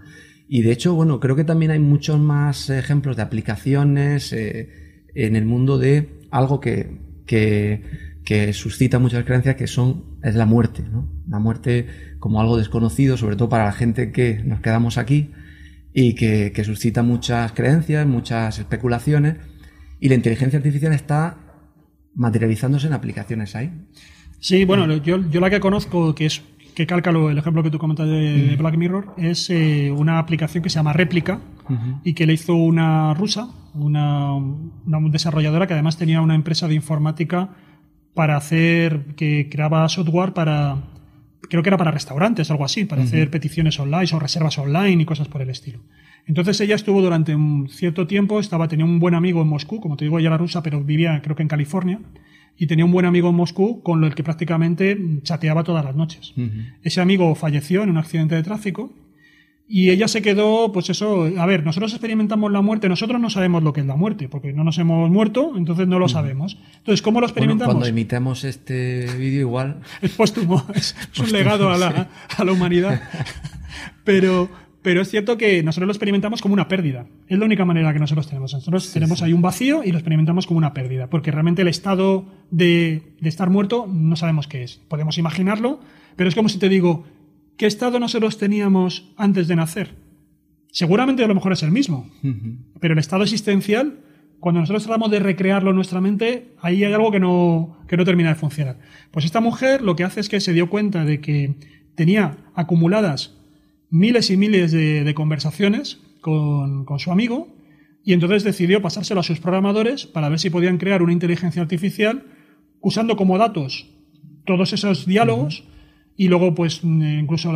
Y de hecho, bueno, creo que también hay muchos más ejemplos de aplicaciones eh, en el mundo de algo que, que, que, suscita muchas creencias, que son, es la muerte, ¿no? La muerte como algo desconocido, sobre todo para la gente que nos quedamos aquí y que, que suscita muchas creencias, muchas especulaciones. Y la inteligencia artificial está materializándose en aplicaciones ahí. Sí, bueno, yo, yo la que conozco, que es que calca el ejemplo que tú comentas de, Black Mirror, es eh, una aplicación que se llama Réplica y que le hizo una rusa, una, una, desarrolladora que además tenía una empresa de informática para hacer, que creaba software para, creo que era para restaurantes, algo así, para hacer peticiones online o reservas online y cosas por el estilo. Entonces ella estuvo durante un cierto tiempo, estaba, tenía un buen amigo en Moscú, como te digo, ella era rusa, pero vivía creo que en California y tenía un buen amigo en Moscú con el que prácticamente chateaba todas las noches. Ese amigo falleció en un accidente de tráfico y ella se quedó, pues eso, a ver, nosotros experimentamos la muerte, nosotros no sabemos lo que es la muerte, porque no nos hemos muerto, entonces no lo sabemos. Entonces, ¿cómo lo experimentamos? cuando imitemos este vídeo igual... [LAUGHS] Es póstumo, es, un legado a la, [LAUGHS] a la humanidad. Pero, pero es cierto que nosotros lo experimentamos como una pérdida. Es la única manera que nosotros tenemos. Nosotros tenemos ahí un vacío y lo experimentamos como una pérdida, porque realmente el estado de, estar muerto no sabemos qué es. Podemos imaginarlo, pero es como si te digo, ¿qué estado nosotros teníamos antes de nacer? Seguramente a lo mejor es el mismo, pero el estado existencial, cuando nosotros tratamos de recrearlo en nuestra mente, ahí hay algo que no, que no termina de funcionar. Pues esta mujer lo que hace es que se dio cuenta de que tenía acumuladas miles y miles de, conversaciones con, su amigo y entonces decidió pasárselo a sus programadores para ver si podían crear una inteligencia artificial usando como datos todos esos diálogos y luego pues incluso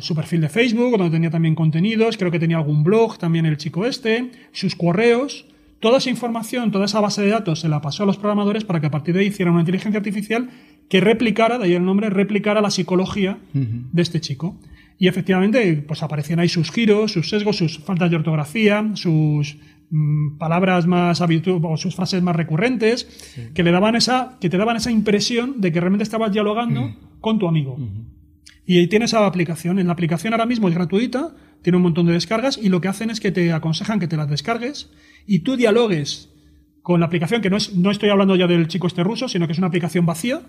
su perfil de Facebook donde tenía también contenidos, creo que tenía algún blog también el chico este, sus correos, toda esa información, toda esa base de datos se la pasó a los programadores para que a partir de ahí hicieran una inteligencia artificial que replicara, de ahí el nombre, replicara la psicología de este chico. Y efectivamente, pues aparecían ahí sus giros, sus sesgos, sus faltas de ortografía, sus mm, palabras más habituales o sus frases más recurrentes, que le daban esa, que te daban esa impresión de que realmente estabas dialogando con tu amigo. Y ahí tienes esa aplicación. En la aplicación ahora mismo es gratuita, tiene un montón de descargas y lo que hacen es que te aconsejan que te las descargues y tú dialogues con la aplicación, que no, es, no estoy hablando ya del chico este ruso, sino que es una aplicación vacía,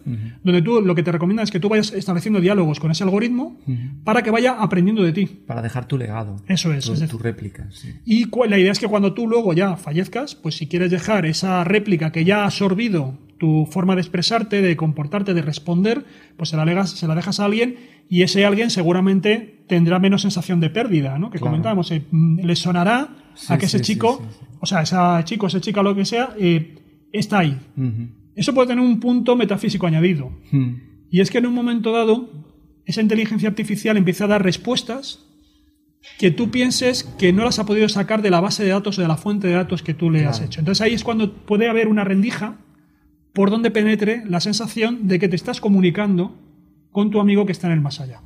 donde tú lo que te recomiendan es que tú vayas estableciendo diálogos con ese algoritmo para que vaya aprendiendo de ti. Para dejar tu legado. Eso es. Tu, es tu réplica. Y la idea es que cuando tú luego ya fallezcas, pues si quieres dejar esa réplica que ya ha absorbido tu forma de expresarte, de comportarte, de responder, pues se la, se la dejas a alguien y ese alguien seguramente tendrá menos sensación de pérdida, ¿no? Que comentábamos, eh, mm, le sonará a que ese chico, o sea, ese chico, esa chica, lo que sea, eh, está ahí. Eso puede tener un punto metafísico añadido. Y es que en un momento dado, esa inteligencia artificial empieza a dar respuestas que tú pienses que no las ha podido sacar de la base de datos o de la fuente de datos que tú le has hecho. Entonces ahí es cuando puede haber una rendija por donde penetre la sensación de que te estás comunicando con tu amigo que está en el más allá.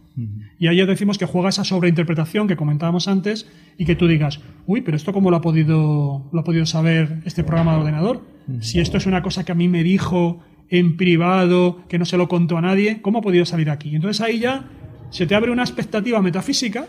Y ahí decimos que juega esa sobreinterpretación que comentábamos antes y que tú digas, uy, pero esto cómo lo ha podido, lo ha podido saber este programa de ordenador. Si esto es una cosa que a mí me dijo en privado, que no se lo contó a nadie, ¿cómo ha podido salir aquí? Entonces ahí ya se te abre una expectativa metafísica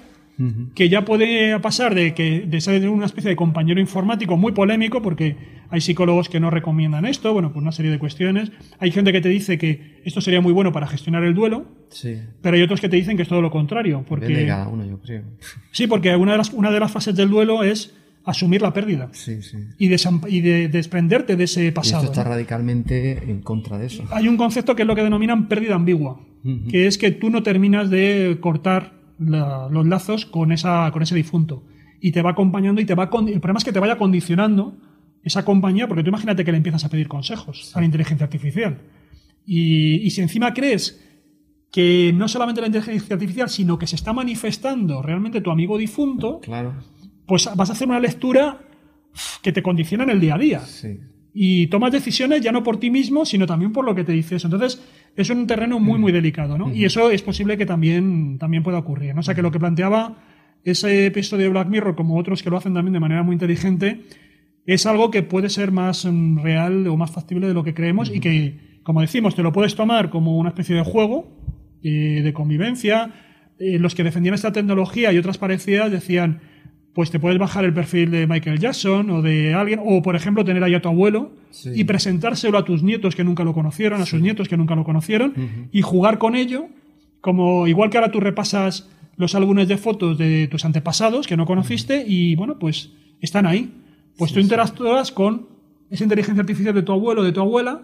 que ya puede pasar de que de ser una especie de compañero informático muy polémico, porque hay psicólogos que no recomiendan esto, bueno, por una serie de cuestiones. Hay gente que te dice que esto sería muy bueno para gestionar el duelo, sí. pero hay otros que te dicen que es todo lo contrario. Porque, cada uno, yo creo. Sí, porque una de, las, una de las fases del duelo es asumir la pérdida sí, sí. Y, de, desprenderte de ese pasado. Y esto está radicalmente en contra de eso. Hay un concepto que es lo que denominan pérdida ambigua, que es que tú no terminas de cortar los lazos con, esa, con ese difunto. Y te va acompañando y te va... el problema es que te vaya condicionando esa compañía, porque tú imagínate que le empiezas a pedir consejos a la inteligencia artificial. Y, si encima crees que no solamente la inteligencia artificial, sino que se está manifestando realmente tu amigo difunto, claro. pues vas a hacer una lectura que te condiciona en el día a día. Y tomas decisiones ya no por ti mismo, sino también por lo que te dices. Entonces, es un terreno muy, muy delicado, ¿no? Y eso es posible que también, también pueda ocurrir, ¿no? O sea, que lo que planteaba ese episodio de Black Mirror, como otros que lo hacen también de manera muy inteligente, es algo que puede ser más mm, real o más factible de lo que creemos y que, como decimos, te lo puedes tomar como una especie de juego eh, de convivencia. Eh, los que defendían esta tecnología y otras parecidas decían, pues te puedes bajar el perfil de Michael Jackson o de alguien, o por ejemplo tener ahí a tu abuelo y presentárselo a tus nietos que nunca lo conocieron, a sus nietos que nunca lo conocieron, y jugar con ello, como igual que ahora tú repasas los álbumes de fotos de tus antepasados que no conociste y bueno, pues están ahí. Pues tú interactúas con esa inteligencia artificial de tu abuelo, de tu abuela,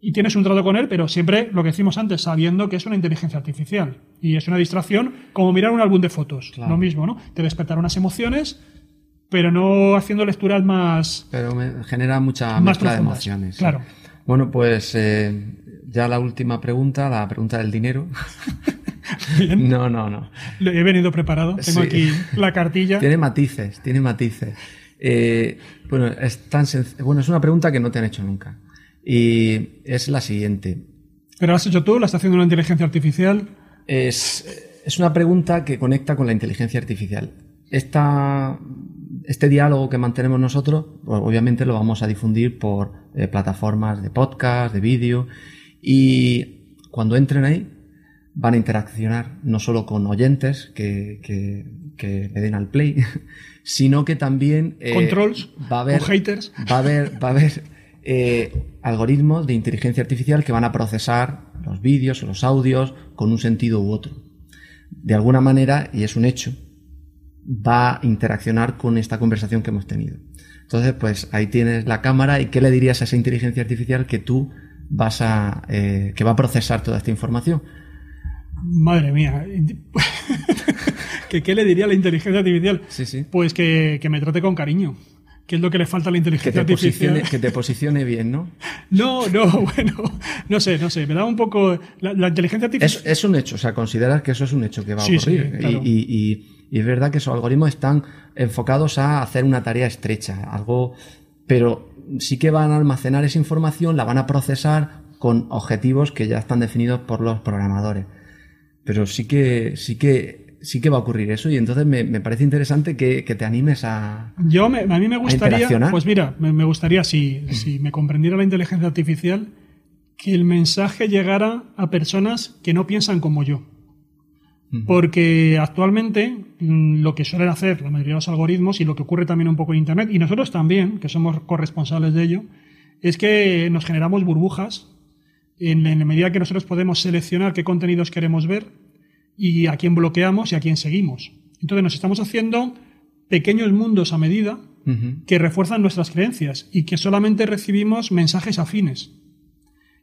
y tienes un trato con él, pero siempre lo que decimos antes, sabiendo que es una inteligencia artificial. Y es una distracción como mirar un álbum de fotos. Lo mismo, ¿no? Te despertar unas emociones, pero no haciendo lecturas más. Pero me genera mucha mezcla de emociones. Claro. Bueno, pues eh, ya la última pregunta, la pregunta del dinero. [LAUGHS] No, no, no. He venido preparado. Tengo aquí la cartilla. Tiene matices, tiene matices. Eh, bueno, es tan bueno, es una pregunta que no te han hecho nunca. Y es la siguiente. ¿Pero la has hecho tú? ¿La está haciendo una inteligencia artificial? Es, es una pregunta que conecta con la inteligencia artificial. Esta, este diálogo que mantenemos nosotros, pues, obviamente lo vamos a difundir por eh, plataformas de podcast, de vídeo, y cuando entren ahí van a interaccionar no solo con oyentes que, que, le den al play, [LAUGHS] sino que también eh, controls va a haber haters va a haber va a haber eh, algoritmos de inteligencia artificial que van a procesar los vídeos o los audios con un sentido u otro. De alguna manera, y es un hecho, va a interaccionar con esta conversación que hemos tenido. Entonces, pues ahí tienes la cámara y qué le dirías a esa inteligencia artificial que tú vas a, eh, que va a procesar toda esta información. Madre mía. [LAUGHS] ¿Qué le diría a la inteligencia artificial? Sí, sí. Pues que, que me trate con cariño que es lo que le falta a la inteligencia artificial. que te posicione bien, ¿no? [LAUGHS] No, no, bueno, no sé, no sé, me da un poco... La, inteligencia artificial... Es, un hecho, o sea, consideras que eso es un hecho que va a ocurrir. y, es verdad que esos algoritmos están enfocados a hacer una tarea estrecha, algo... Pero sí que van a almacenar esa información, la van a procesar con objetivos que ya están definidos por los programadores. Pero sí que, sí que sí que va a ocurrir eso y entonces me, parece interesante que, te animes a. Yo, a mí me gustaría. Pues mira, me, gustaría, si, si me comprendiera la inteligencia artificial, que el mensaje llegara a personas que no piensan como yo. Porque actualmente mm, lo que suelen hacer la mayoría de los algoritmos y lo que ocurre también un poco en Internet, y nosotros también, que somos corresponsables de ello, es que nos generamos burbujas en la medida que nosotros podemos seleccionar qué contenidos queremos ver y a quién bloqueamos y a quién seguimos. Entonces nos estamos haciendo pequeños mundos a medida que refuerzan nuestras creencias y que solamente recibimos mensajes afines.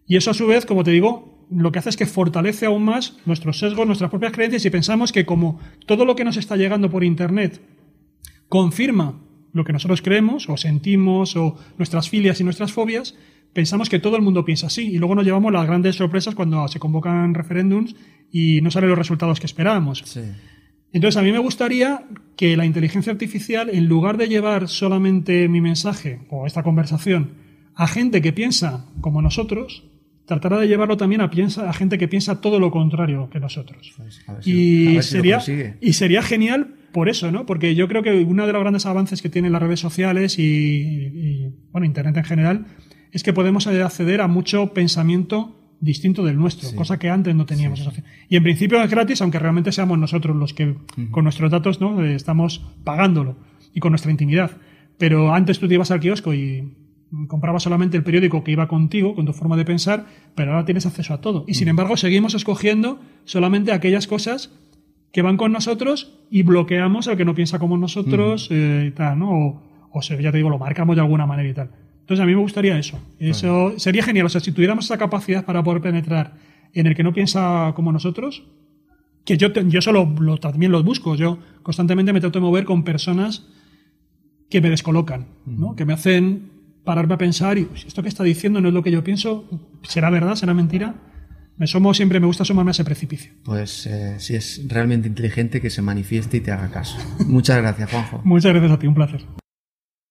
Y eso a su vez, como te digo, lo que hace es que fortalece aún más nuestros sesgos, nuestras propias creencias y pensamos que como todo lo que nos está llegando por Internet confirma lo que nosotros creemos o sentimos o nuestras filias y nuestras fobias, pensamos que todo el mundo piensa así y luego nos llevamos las grandes sorpresas cuando se convocan referéndums y no salen los resultados que esperábamos. Entonces, a mí me gustaría que la inteligencia artificial, en lugar de llevar solamente mi mensaje o esta conversación a gente que piensa como nosotros, tratará de llevarlo también a, piensa, a gente que piensa todo lo contrario que nosotros. Pues, y, sería, y sería genial por eso, ¿no? Porque yo creo que uno de los grandes avances que tienen las redes sociales y, y bueno, Internet en general es que podemos acceder a mucho pensamiento distinto del nuestro, cosa que antes no teníamos. Y en principio es gratis, aunque realmente seamos nosotros los que con nuestros datos no eh, estamos pagándolo y con nuestra intimidad. Pero antes tú te ibas al kiosco y comprabas solamente el periódico que iba contigo, con tu forma de pensar, pero ahora tienes acceso a todo. Y sin embargo seguimos escogiendo solamente aquellas cosas que van con nosotros y bloqueamos al que no piensa como nosotros eh, y tal, ¿no? O, o ya te digo, lo marcamos de alguna manera y tal. Entonces, a mí me gustaría eso. Eso sería genial. O sea, si tuviéramos esa capacidad para poder penetrar en el que no piensa como nosotros, que yo, yo solo lo, también los busco. Yo constantemente me trato de mover con personas que me descolocan, ¿no? que me hacen pararme a pensar y si esto que está diciendo no es lo que yo pienso, ¿será verdad? ¿Será mentira? Me somo, siempre me gusta asomarme a ese precipicio. Pues eh, si es realmente inteligente que se manifieste y te haga caso. Muchas gracias, Juanjo. Muchas gracias a ti, un placer.